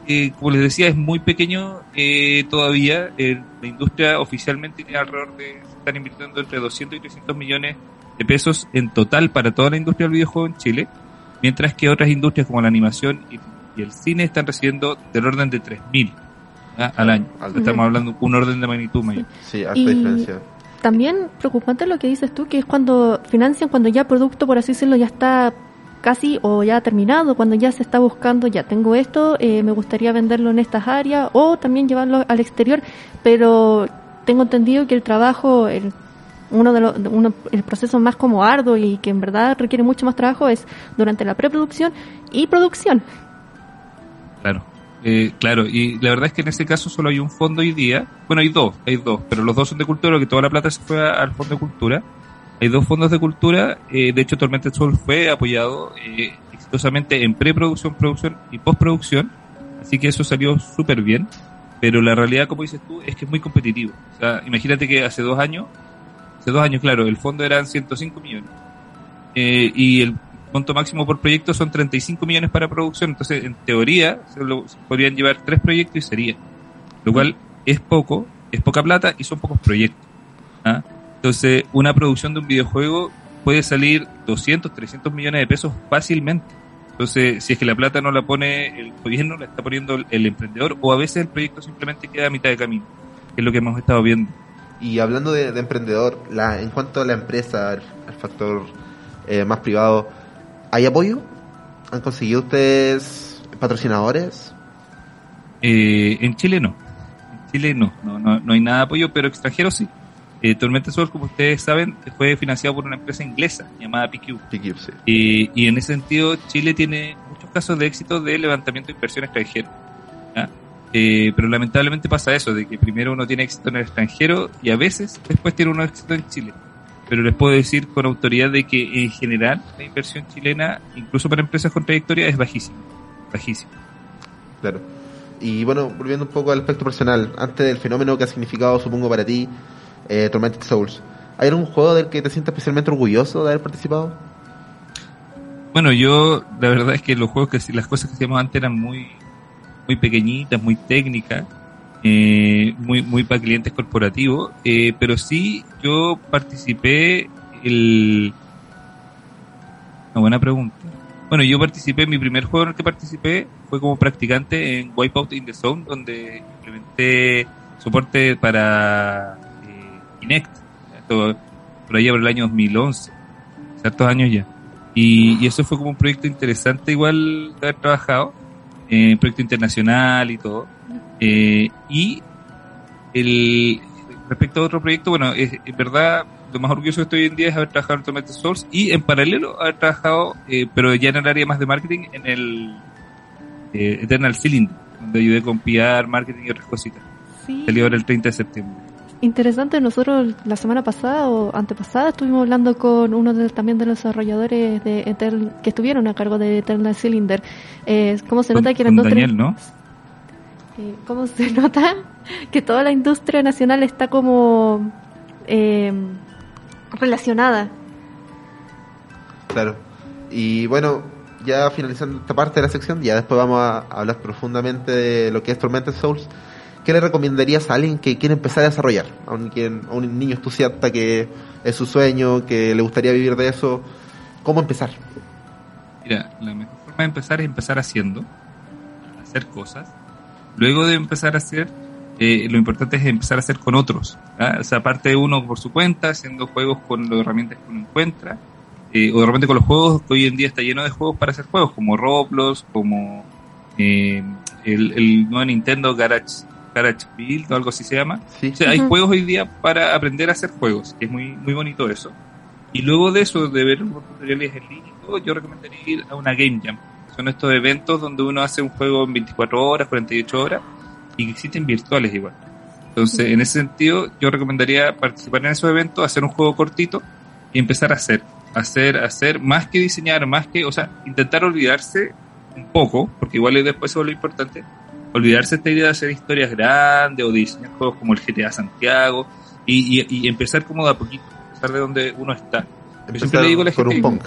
eh, como les decía, es muy pequeño eh, todavía. Eh, la industria oficialmente tiene alrededor de, están invirtiendo entre 200 y 300 millones de pesos en total para toda la industria del videojuego en Chile. Mientras que otras industrias como la animación y, y el cine están recibiendo del orden de 3.000 ¿ah? al año. Estamos hablando de un orden de magnitud mayor. Sí, harta Y- diferencia. También preocupante lo que dices tú, que es cuando financian, cuando ya producto, por así decirlo, ya está casi o ya terminado, cuando ya se está buscando, ya tengo esto, eh, me gustaría venderlo en estas áreas o también llevarlo al exterior, pero tengo entendido que el trabajo, el, uno de los, uno, el proceso más como arduo y que en verdad requiere mucho más trabajo es durante la preproducción y producción. Claro. Eh, claro, y la verdad es que en ese caso solo hay un fondo hoy día. Bueno, hay dos, hay dos, pero los dos son de cultura, que toda la plata se fue al fondo de cultura. Hay dos fondos de cultura, eh, de hecho Tormented Soul fue apoyado eh, exitosamente en preproducción, producción y postproducción, así que eso salió súper bien, pero la realidad, como dices tú, es que es muy competitivo. O sea, imagínate que hace dos años, hace dos años, claro, el fondo eran 105 millones eh, y el monto máximo por proyecto son 35 millones para producción. Entonces, en teoría, se, lo- podrían llevar tres proyectos y sería. Lo cual es poco, es poca plata y son pocos proyectos. ¿ah? Entonces, una producción de un videojuego puede salir 200, 300 millones de pesos fácilmente. Entonces, si es que la plata no la pone el gobierno, la está poniendo el, emprendedor o a veces el proyecto simplemente queda a mitad de camino, que es lo que hemos estado viendo. Y hablando de, de emprendedor, la, en cuanto a la empresa, el, el factor eh, más privado, ¿hay apoyo? ¿Han conseguido ustedes patrocinadores? Eh, en Chile no. En Chile no. No, no, no hay nada de apoyo, pero extranjeros sí. Eh, Tormenta Sol, como ustedes saben, fue financiado por una empresa inglesa llamada PQ. PQ, sí. Eh, y en ese sentido, Chile tiene muchos casos de éxito de levantamiento de inversión extranjera. Eh, pero lamentablemente pasa eso, de que primero uno tiene éxito en el extranjero y a veces después tiene uno éxito en Chile. Pero les puedo decir con autoridad de que en general la inversión chilena, incluso para empresas con trayectoria, es bajísima. Bajísima. Claro. Y bueno, volviendo un poco al aspecto personal, antes del fenómeno que ha significado, supongo, para ti, eh, Tormented Souls, ¿hay algún juego del que te sientas especialmente orgulloso de haber participado? Bueno, yo la verdad es que los juegos que las cosas que hacíamos antes eran muy muy pequeñitas, muy técnicas, eh, muy muy para clientes corporativos, eh, pero sí yo participé el una buena pregunta. Bueno, yo participé, mi primer juego en el que participé fue como practicante en Wipeout in the Zone, donde implementé soporte para eh, Kinect, por allá por el año 2011, ciertos años ya. Y, y eso fue como un proyecto interesante igual de haber trabajado, eh, proyecto internacional y todo. Eh, y el respecto a otro proyecto, bueno, es, en verdad lo más orgulloso que estoy hoy en día es haber trabajado en Tormented Souls y en paralelo haber trabajado, eh, pero ya en el área más de marketing, en el eh, Eternal Cylinder, donde ayudé con PR, marketing y otras cositas. Sí. Salió ahora el 30 de septiembre. Interesante, nosotros la semana pasada o antepasada estuvimos hablando con uno de, también de los desarrolladores de Etern- que estuvieron a cargo de Eternal Cylinder. Eh, ¿Cómo se Con- nota que eran con dos Daniel, tres- ¿no? Eh, ¿Cómo se nota que toda la industria nacional está como eh, relacionada? Claro. Y bueno, ya finalizando esta parte de la sección, ya después vamos a hablar profundamente de lo que es Tormented Souls. ¿Qué le recomendarías a alguien que quiere empezar a desarrollar? A un, quien- a un niño entusiasta que es su sueño, que le gustaría vivir de eso. ¿Cómo empezar? Mira, la mejor forma de empezar es empezar haciendo, hacer cosas. Luego de empezar a hacer, eh, lo importante es empezar a hacer con otros. ¿ah? O sea, aparte de uno por su cuenta, haciendo juegos con las herramientas que uno encuentra, eh, o de repente con los juegos, que hoy en día está lleno de juegos para hacer juegos, como Roblox, como eh, el, el nuevo Nintendo Garage, Garage Build o algo así se llama. Sí. O sea, hay juegos hoy día para aprender a hacer juegos, que es muy, muy bonito eso. Y luego de eso, de ver tutoriales en línea yo recomendaría ir a una Game Jam. Son estos eventos donde uno hace un juego en 24 horas, 48 horas, y que existen virtuales igual. Entonces, en ese sentido, yo recomendaría participar en esos eventos, hacer un juego cortito y empezar a hacer. Hacer, hacer, más que diseñar, más que, o sea, intentar olvidarse un poco, porque igual es después es lo importante, olvidarse esta idea de hacer historias grandes o de diseñar juegos como el GTA Santiago y, y, y empezar como de a poquito, empezar de donde uno está. Yo siempre le digo a la gente un punk.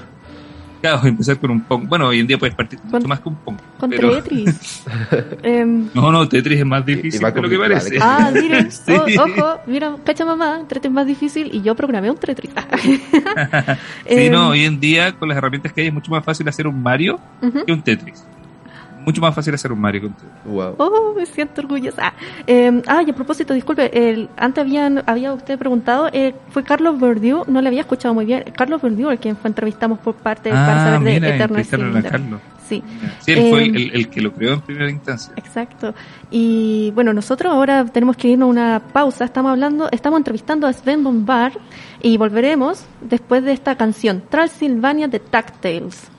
Claro, empezar con un Pong. Bueno, hoy en día puedes partir Con- mucho más que un Pong. Con pero- Tetris. Em, No, no, Tetris es más difícil de lo que parece. ah, miren, Sí. o- ojo, mira, cacha mamá, Tetris es más difícil y yo programé un Tetris. Sí, Em, no, hoy en día con las herramientas que hay es mucho más fácil hacer un Mario ujú. que un Tetris. Mucho más fácil hacer un Mario que un. Wow. Oh, me siento orgullosa. Eh, ah, y a propósito, disculpe, el, antes habían, había usted preguntado, eh, fue Carlos Verdiu, no le había escuchado muy bien. Carlos Verdiu, el quien fue entrevistamos por parte para Ah, saber de mira, Eternal entrevistaron a Cylinder. Sí, Sí, él fue Em, el, el que lo creó en primera instancia. exacto. Y bueno, nosotros ahora tenemos que irnos a una pausa. Estamos hablando, estamos entrevistando a Sven Bombard y volveremos después de esta canción, Transylvania de Tactales.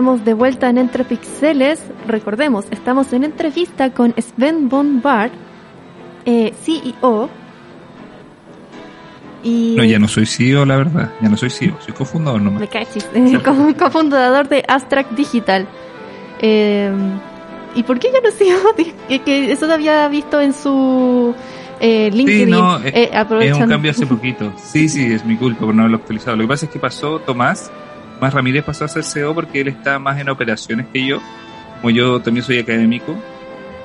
Estamos de vuelta en Entre Pixeles. Recordemos, estamos en entrevista con Sven Bombard, eh, CEO. Y No, ya no soy CEO, la verdad. Ya no soy CEO, soy cofundador nomás. me cachis, eh, co- cofundador de Abstract Digital. Eh, ¿Y por qué ya no CEO? que, que eso lo había visto en su eh, LinkedIn. Sí, no, eh, es, un cambio hace poquito. Sí, sí, es mi culpa por no haberlo actualizado. Lo que pasa es que pasó Tomás, Tomás Ramírez pasó a ser CEO porque él está más en operaciones que yo. Como yo también soy académico,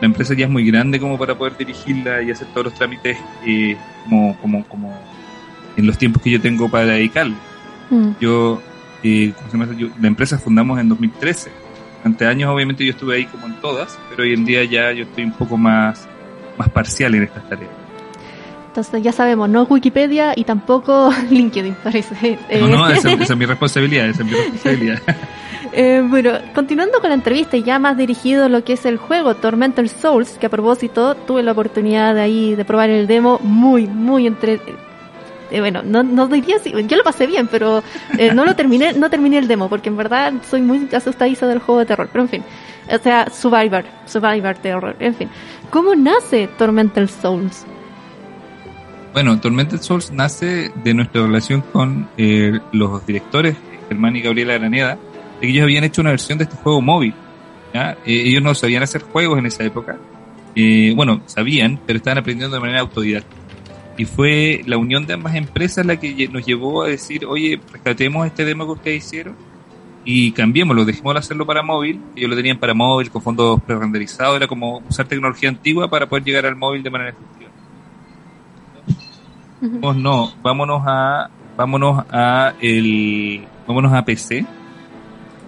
la empresa ya es muy grande como para poder dirigirla y hacer todos los trámites eh, como, como, como en los tiempos que yo tengo para dedicarle. Mm. Yo, eh, la empresa fundamos en 2013. Durante años obviamente yo estuve ahí como en todas, pero hoy en día ya yo estoy un poco más, más parcial en estas tareas. Entonces ya sabemos, no es Wikipedia y tampoco LinkedIn, parece. No, Eh, no, esa, esa es mi responsabilidad, esa es mi responsabilidad. Eh, bueno, continuando con la entrevista y ya más dirigido a lo que es el juego Tormental Souls, que a propósito tuve la oportunidad de ahí de probar el demo muy, muy entre... eh, bueno, no, no diría si, yo lo pasé bien, pero eh, no lo terminé, no terminé el demo, porque en verdad soy muy asustadiza del juego de terror, pero en fin, o sea, Survivor, Survivor Terror, en fin. ¿Cómo nace Tormental Souls? Bueno, Tormented Souls nace de nuestra relación con eh, los directores, Germán y Gabriela Araneda, de que ellos habían hecho una versión de este juego móvil. Eh, ellos no sabían hacer juegos en esa época. Eh, bueno, sabían, pero estaban aprendiendo de manera autodidacta. Y fue la unión de ambas empresas la que nos llevó a decir, oye, rescatemos este demo que ustedes hicieron y cambiémoslo, dejémoslo hacerlo para móvil. Ellos lo tenían para móvil con fondos pre-renderizados, era como usar tecnología antigua para poder llegar al móvil de manera efectiva. No, vámonos a, vámonos a el, vámonos a PC,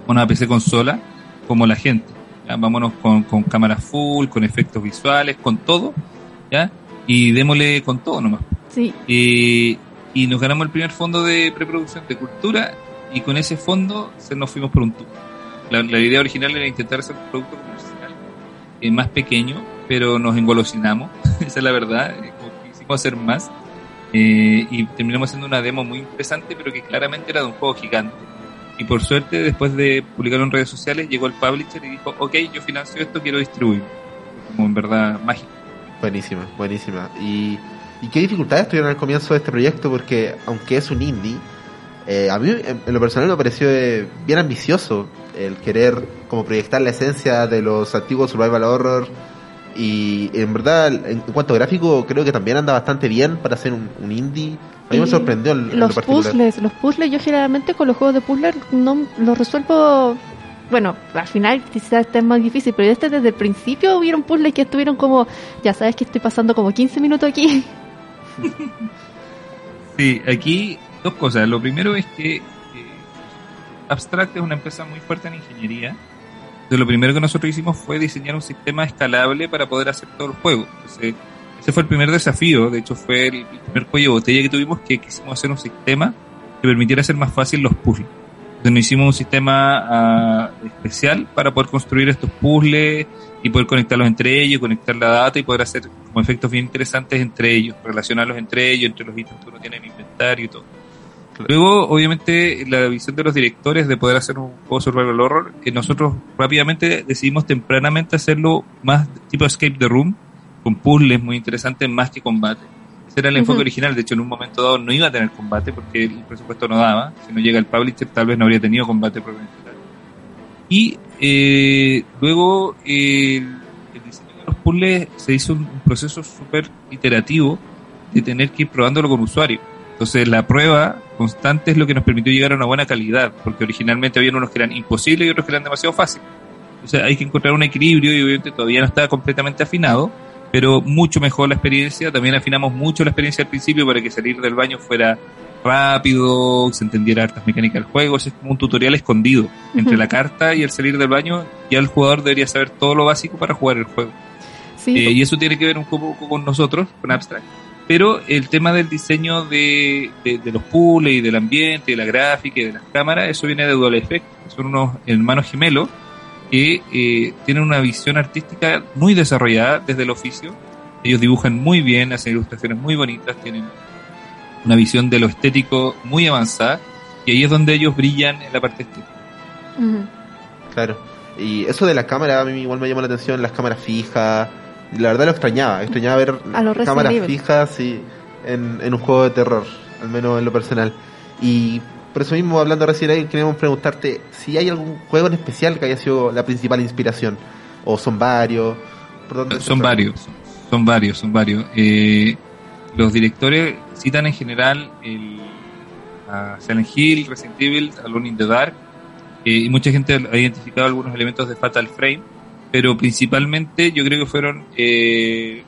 vámonos a PC consola, como la gente, ¿ya? vámonos con, con cámaras full, con efectos visuales, con todo, ya, y démosle con todo nomás. Sí. Y, y nos ganamos el primer fondo de preproducción de cultura y con ese fondo se nos fuimos por un tubo. La, la idea original era intentar hacer un producto comercial eh, más pequeño, pero nos engolosinamos, esa es la verdad, eh, quisimos hacer más eh, y terminamos haciendo una demo muy interesante, pero que claramente era de un juego gigante. Y por suerte, después de publicarlo en redes sociales, llegó el publisher y dijo, ok, yo financio esto, quiero distribuir. como en verdad mágico. Buenísima, buenísima. Y, y qué dificultades tuvieron al comienzo de este proyecto, porque aunque es un indie, eh, a mí en, lo personal me pareció eh, bien ambicioso el querer como proyectar la esencia de los antiguos survival horror y en verdad en, cuanto a gráfico creo que también anda bastante bien para hacer un, un indie. A mí me sorprendió en, en lo los puzzles, los puzzles yo generalmente con los juegos de puzzles no los resuelvo, bueno, al final quizás este es más difícil, pero este desde el principio hubieron puzzles que estuvieron como, ya sabes que estoy pasando como 15 minutos aquí. Sí, aquí dos cosas. Lo primero es que eh, Abstract es una empresa muy fuerte en ingeniería. Entonces, lo primero que nosotros hicimos fue diseñar un sistema escalable para poder hacer todos los juegos. Entonces, ese fue el primer desafío. De hecho, fue el primer cuello de botella que tuvimos que quisimos hacer un sistema que permitiera hacer más fácil los puzzles. Entonces, nos hicimos un sistema ah, especial para poder construir estos puzzles y poder conectarlos entre ellos, conectar la data y poder hacer como efectos bien interesantes entre ellos, relacionarlos entre ellos, entre los ítems que uno tiene en inventario y todo. Luego, obviamente, la visión de los directores de poder hacer un juego survival horror, que nosotros rápidamente decidimos tempranamente hacerlo más tipo escape the room, con puzzles muy interesantes más que combate. Ese era el enfoque original, de hecho en un momento dado no iba a tener combate porque el presupuesto no daba, si no llega el publisher tal vez no habría tenido combate propiamente tal. Y eh, luego eh, el diseño de los puzzles se hizo un un proceso súper iterativo de tener que ir probándolo con usuarios. Entonces la prueba constante es lo que nos permitió llegar a una buena calidad, porque originalmente había unos que eran imposibles y otros que eran demasiado fáciles. Entonces hay que encontrar un equilibrio y obviamente todavía no está completamente afinado, pero mucho mejor la experiencia. También afinamos mucho la experiencia al principio para que salir del baño fuera rápido, se entendiera hartas mecánicas del juego. Es como un tutorial escondido entre la carta y el salir del baño. Ya el jugador debería saber todo lo básico para jugar el juego. Sí, Eh, y eso tiene que ver un poco con nosotros, con Abstract. Pero el tema del diseño de, de, de los puzzles y del ambiente, de la gráfica y de las cámaras, eso viene de Dual Effect. Son unos hermanos gemelos que eh, tienen una visión artística muy desarrollada desde el oficio. Ellos dibujan muy bien, hacen ilustraciones muy bonitas, tienen una visión de lo estético muy avanzada. Y ahí es donde ellos brillan en la parte estética. Claro. Y eso de la cámara a mí igual me llamó la atención, las cámaras fijas. Y la verdad lo extrañaba, extrañaba ver A cámaras Evil. fijas sí, en, en un juego de terror, al menos en lo personal. Y por eso mismo, hablando de Resident Evil, queríamos preguntarte si hay algún juego en especial que haya sido la principal inspiración. O son varios. ¿Por dónde se Son varios, son varios, son varios. Eh, los directores citan en general el, a Silent Hill, Resident Evil, Alone in the Dark, eh, y mucha gente ha identificado algunos elementos de Fatal Frame, pero principalmente yo creo que fueron eh,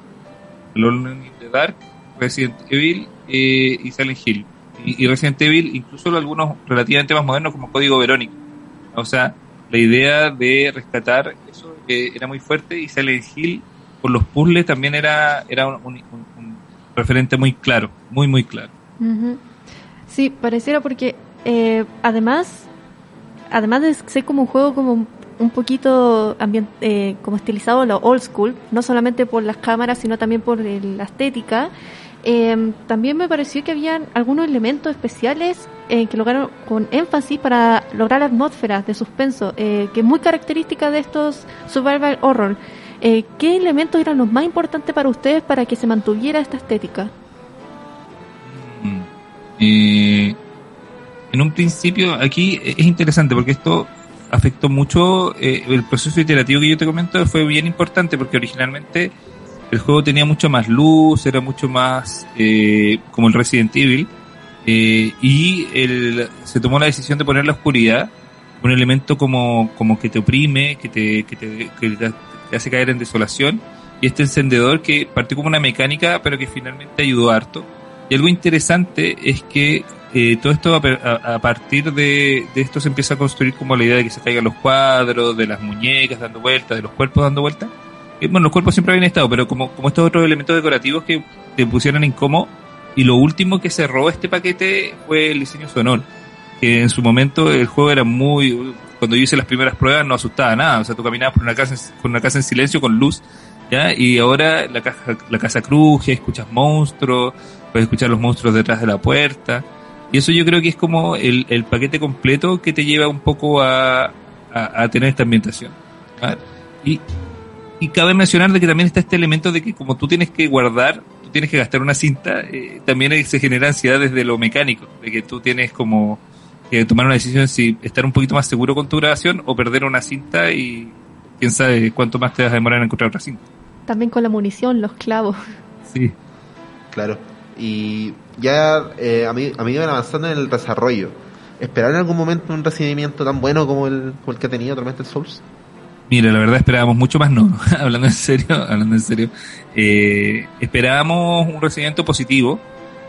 Alone in the Dark, Resident Evil eh, y Silent Hill. Y, Resident Evil, incluso algunos relativamente más modernos como Código Verónica. O sea, la idea de rescatar eso eh, era muy fuerte y Silent Hill por los puzzles también era, era un, referente muy claro, muy muy claro. Sí, pareciera porque eh, además, además de ser como un juego como un poquito eh, como estilizado lo old school, no solamente por las cámaras, sino también por el- la estética, eh, también me pareció que habían algunos elementos especiales eh, que lograron con énfasis para lograr la atmósfera de suspenso, eh, que es muy característica de estos survival horror. Eh, ¿Qué elementos eran los más importantes para ustedes para que se mantuviera esta estética? Mm. Eh, en un principio, aquí es interesante porque esto afectó mucho eh, el proceso iterativo que yo te comento fue bien importante porque originalmente el juego tenía mucho más luz, era mucho más eh, como el Resident Evil eh, y el, se tomó la decisión de poner la oscuridad un elemento como, como que te oprime, que te, que te, que te hace caer en desolación y este encendedor que partió como una mecánica pero que finalmente ayudó harto y algo interesante es que eh, todo esto a, partir de, de esto se empieza a construir como la idea de que se caigan los cuadros, de las muñecas dando vueltas, de los cuerpos dando vueltas. Eh, bueno, los cuerpos siempre habían estado, pero como, como estos otros elementos decorativos que te pusieron incómodo. Y lo último que cerró este paquete fue el diseño sonoro. Que en su momento el juego era muy... Cuando yo hice las primeras pruebas no asustaba nada. O sea, tú caminabas por una casa, en- por una casa en silencio con luz. ¿ya? Y ahora la, caja, la casa cruje, escuchas monstruos, puedes escuchar los monstruos detrás de la puerta. Y eso yo creo que es como el, el paquete completo que te lleva un poco a, a, a tener esta ambientación. ¿ah? Y y cabe mencionar de que también está este elemento de que como tú tienes que guardar, tú tienes que gastar una cinta, eh, también se genera ansiedad desde lo mecánico, de que tú tienes como que tomar una decisión si estar un poquito más seguro con tu grabación o perder una cinta y quién sabe cuánto más te vas a demorar en encontrar otra cinta. También con la munición, los clavos. Sí. Claro. Y ya eh, a mí a mí iban avanzando en el desarrollo. ¿Esperar en algún momento un recibimiento tan bueno como el, el que ha tenido Tormented Souls? Mira, la verdad esperábamos mucho más, no, hablando en serio, hablando en serio, eh, esperábamos un recibimiento positivo,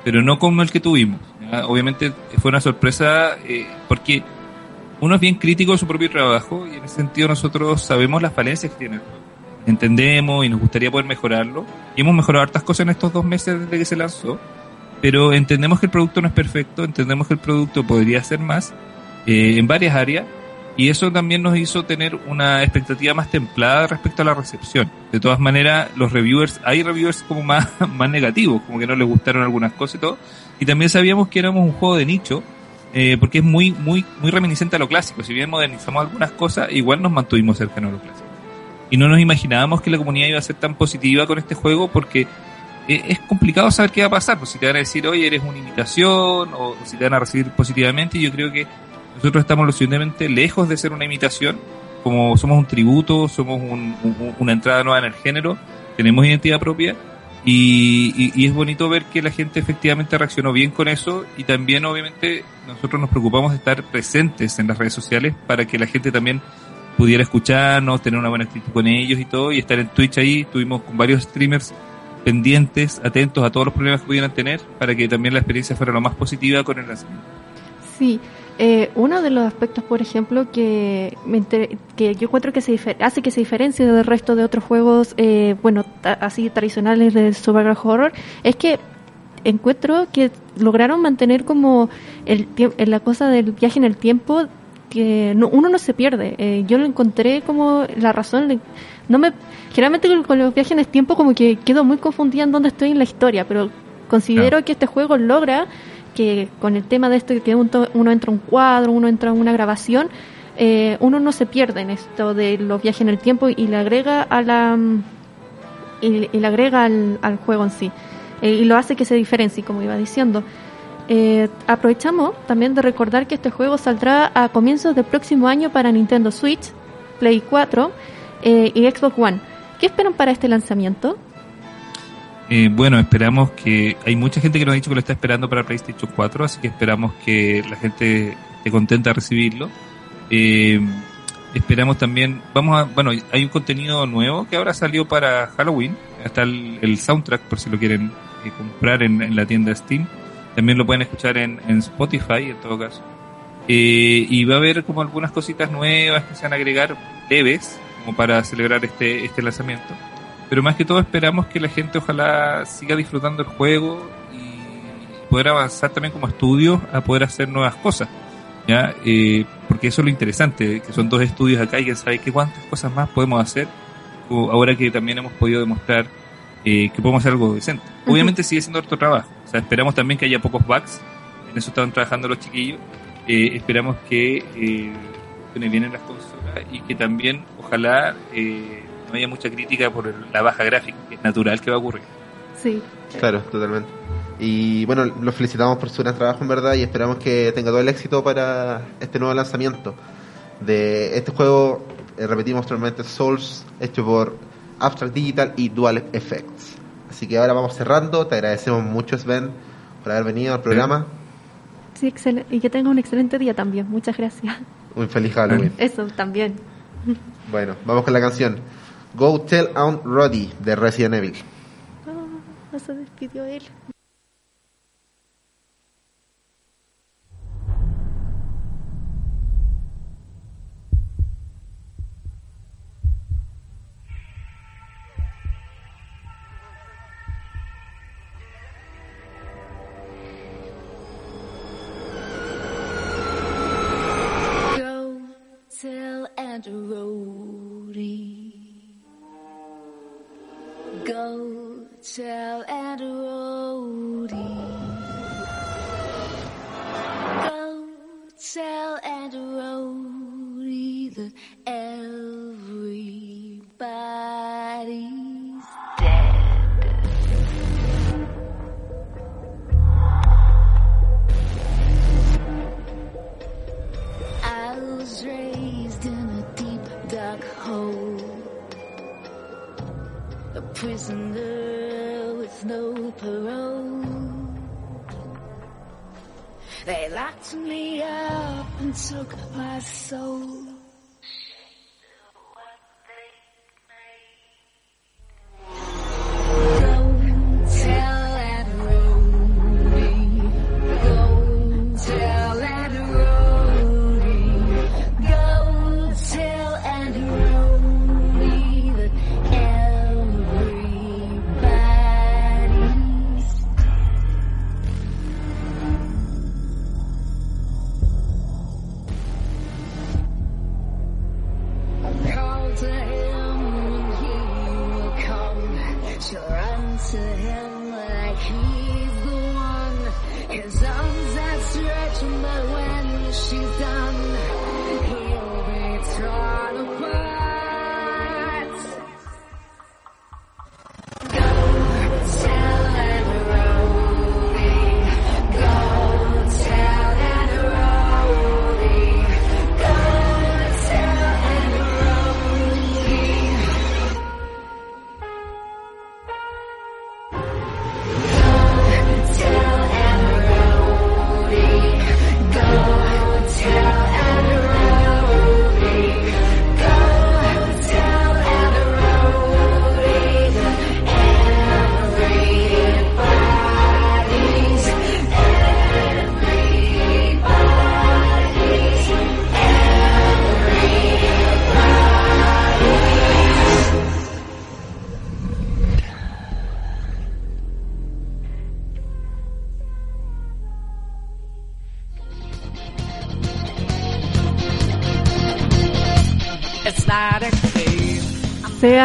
pero no como el que tuvimos. Obviamente fue una sorpresa eh, porque uno es bien crítico de su propio trabajo y en ese sentido nosotros sabemos las falencias que tiene el. Entendemos y nos gustaría poder mejorarlo. Y hemos mejorado hartas cosas en estos dos meses desde que se lanzó, pero entendemos que el producto no es perfecto, entendemos que el producto podría ser más eh, en varias áreas y eso también nos hizo tener una expectativa más templada respecto a la recepción. De todas maneras, los reviewers, hay reviewers como más, más negativos, como que no les gustaron algunas cosas y todo. Y también sabíamos que éramos un juego de nicho, eh, porque es muy, muy, muy reminiscente a lo clásico. Si bien modernizamos algunas cosas, igual nos mantuvimos cercanos a lo clásico. Y no nos imaginábamos que la comunidad iba a ser tan positiva con este juego porque eh, es complicado saber qué va a pasar. Pues si te van a decir, oye, eres una imitación, o, si te van a recibir positivamente, yo creo que nosotros estamos lo suficientemente lejos de ser una imitación, como somos un tributo, somos un- un- una entrada nueva en el género, tenemos identidad propia y es bonito ver que la gente efectivamente reaccionó bien con eso y también obviamente nosotros nos preocupamos de estar presentes en las redes sociales para que la gente también pudiera escucharnos, tener una buena actitud con ellos y todo y estar en Twitch ahí, estuvimos con varios streamers pendientes, atentos a todos los problemas que pudieran tener para que también la experiencia fuera lo más positiva con el lanzamiento. Sí, eh, uno de los aspectos, por ejemplo, que, me que yo encuentro que se hace que se diferencie del resto de otros juegos, eh, bueno, así tradicionales de survival horror, es que encuentro que lograron mantener como el la cosa del viaje en el tiempo que no- uno no se pierde. Eh, yo lo encontré como la razón. de- no me generalmente con, con los viajes en el tiempo como que quedo muy confundida en dónde estoy en la historia, pero considero que este juego logra que con el tema de esto que uno, uno entra a un cuadro, uno entra a una grabación, eh, uno no se pierde en esto de los viajes en el tiempo y le agrega a la mm, y, y le agrega al, al juego en sí Eh, y lo hace que se diferencie, como iba diciendo. Eh, aprovechamos también de recordar que este juego saldrá a comienzos del próximo año para Nintendo Switch, Play 4 eh, y Xbox One. ¿Qué esperan para este lanzamiento? Eh, bueno, esperamos que hay mucha gente que nos ha dicho que lo está esperando para PlayStation 4, así que esperamos que la gente esté contenta de recibirlo. Eh, esperamos también, vamos a, bueno, hay un contenido nuevo que ahora salió para Halloween, hasta el, soundtrack por si lo quieren comprar en la tienda Steam. También lo pueden escuchar en, en Spotify en todo caso. Eh, y va a haber como algunas cositas nuevas que se van a agregar leves como para celebrar este, este lanzamiento pero más que todo esperamos que la gente ojalá siga disfrutando el juego y poder avanzar también como estudios a poder hacer nuevas cosas ya Eh, porque eso es lo interesante que son dos estudios acá y que sabe que cuántas cosas más podemos hacer ahora que también hemos podido demostrar eh, que podemos hacer algo decente Ujú. obviamente sigue siendo harto trabajo o sea esperamos también que haya pocos bugs en eso están trabajando los chiquillos Eh, esperamos que eh, funcione bien en las consolas y que también ojalá eh, no haya mucha crítica por la baja gráfica, que es natural que va a ocurrir. Sí. Claro, totalmente. Y bueno, los felicitamos por su gran trabajo en verdad y esperamos que tenga todo el éxito para este nuevo lanzamiento de este juego, eh, repetimos Tormented Souls, hecho por Abstract Digital y Dual Effects. Así que ahora vamos cerrando, te agradecemos mucho Sven por haber venido al programa. Sí, excel- y que tenga un excelente día también. Muchas gracias. Un feliz Halloween. Eso también. Bueno, vamos con la canción Go Tell Aunt Roddy de Resident Evil. Ah, se despidió él. and a roadie. Go tell and a roadie. Go tell and a Rhodey that everybody's Dream. prisoner with no parole. They locked me up and took my soul.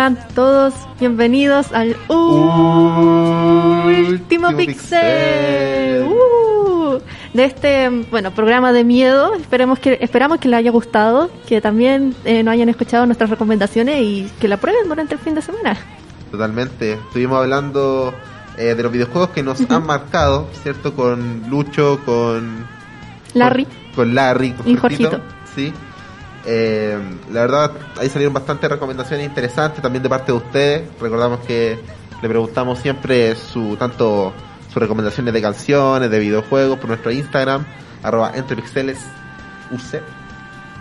Sean todos bienvenidos al último Último pixel Pixel. Uh, de este bueno programa de miedo. Esperemos que esperamos que les haya gustado, que también eh, nos hayan escuchado nuestras recomendaciones y que la prueben durante el fin de semana. Totalmente. Estuvimos hablando eh, de los videojuegos que nos han marcado, ¿cierto? Con Lucho, con Larry. Con, con Larry, con Y Jorgito, Jorgito. Sí. Eh, la verdad, ahí salieron bastantes recomendaciones interesantes también de parte de ustedes. Recordamos que le preguntamos siempre su tanto sus recomendaciones de canciones, de videojuegos por nuestro Instagram, arroba.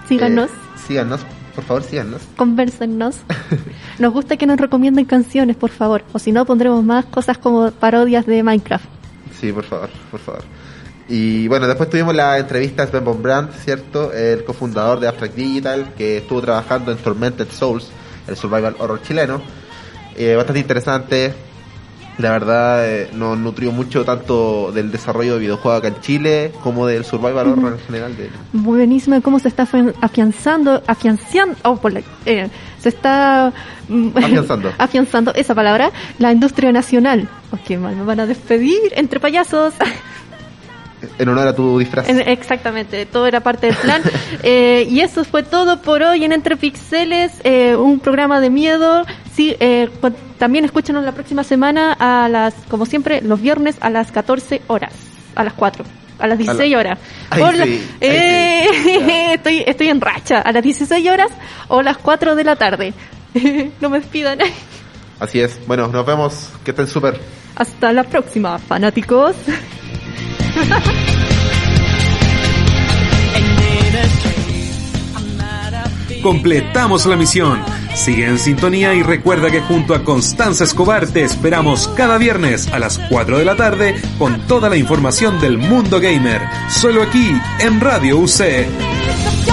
Síganos, Eh, síganos, por favor, síganos. conversennos. Nos gusta que nos recomienden canciones, por favor, o si no pondremos más cosas como parodias de Minecraft. Sí, por favor, por favor. Y bueno, después tuvimos la entrevista a Sven von Brandt, ¿cierto? El cofundador de Abstract Digital, que estuvo trabajando en Tormented Souls, el survival horror chileno. Eh, bastante interesante. La verdad, eh, nos nutrió mucho tanto del desarrollo de videojuegos acá en Chile, como del survival horror en general. De... buenísimo de cómo se está afian- afianzando, afianzando, oh, por la- eh, se está mm, Afianzando. afianzando esa palabra, la industria nacional. Qué mal, me van a despedir entre payasos. En honor a tu disfraz. En- exactamente, todo era parte del plan. Eh, y eso fue todo por hoy en Entre Pixeles, eh, un programa de miedo. Sí, eh, también escúchanos la próxima semana a las, como siempre, los viernes a las 14 horas, a las 4. A las 16 horas. Ay, O la- sí, eh, sí, estoy, estoy en racha. A las 16 horas o las 4 de la tarde. no me despidan. Así es. Bueno, nos vemos. Que estén súper. Hasta la próxima, fanáticos. Completamos la misión. Sigue en sintonía y recuerda que junto a Constanza Escobar te esperamos cada viernes a las 4 de la tarde con toda la información del mundo gamer. Solo aquí en Radio UC.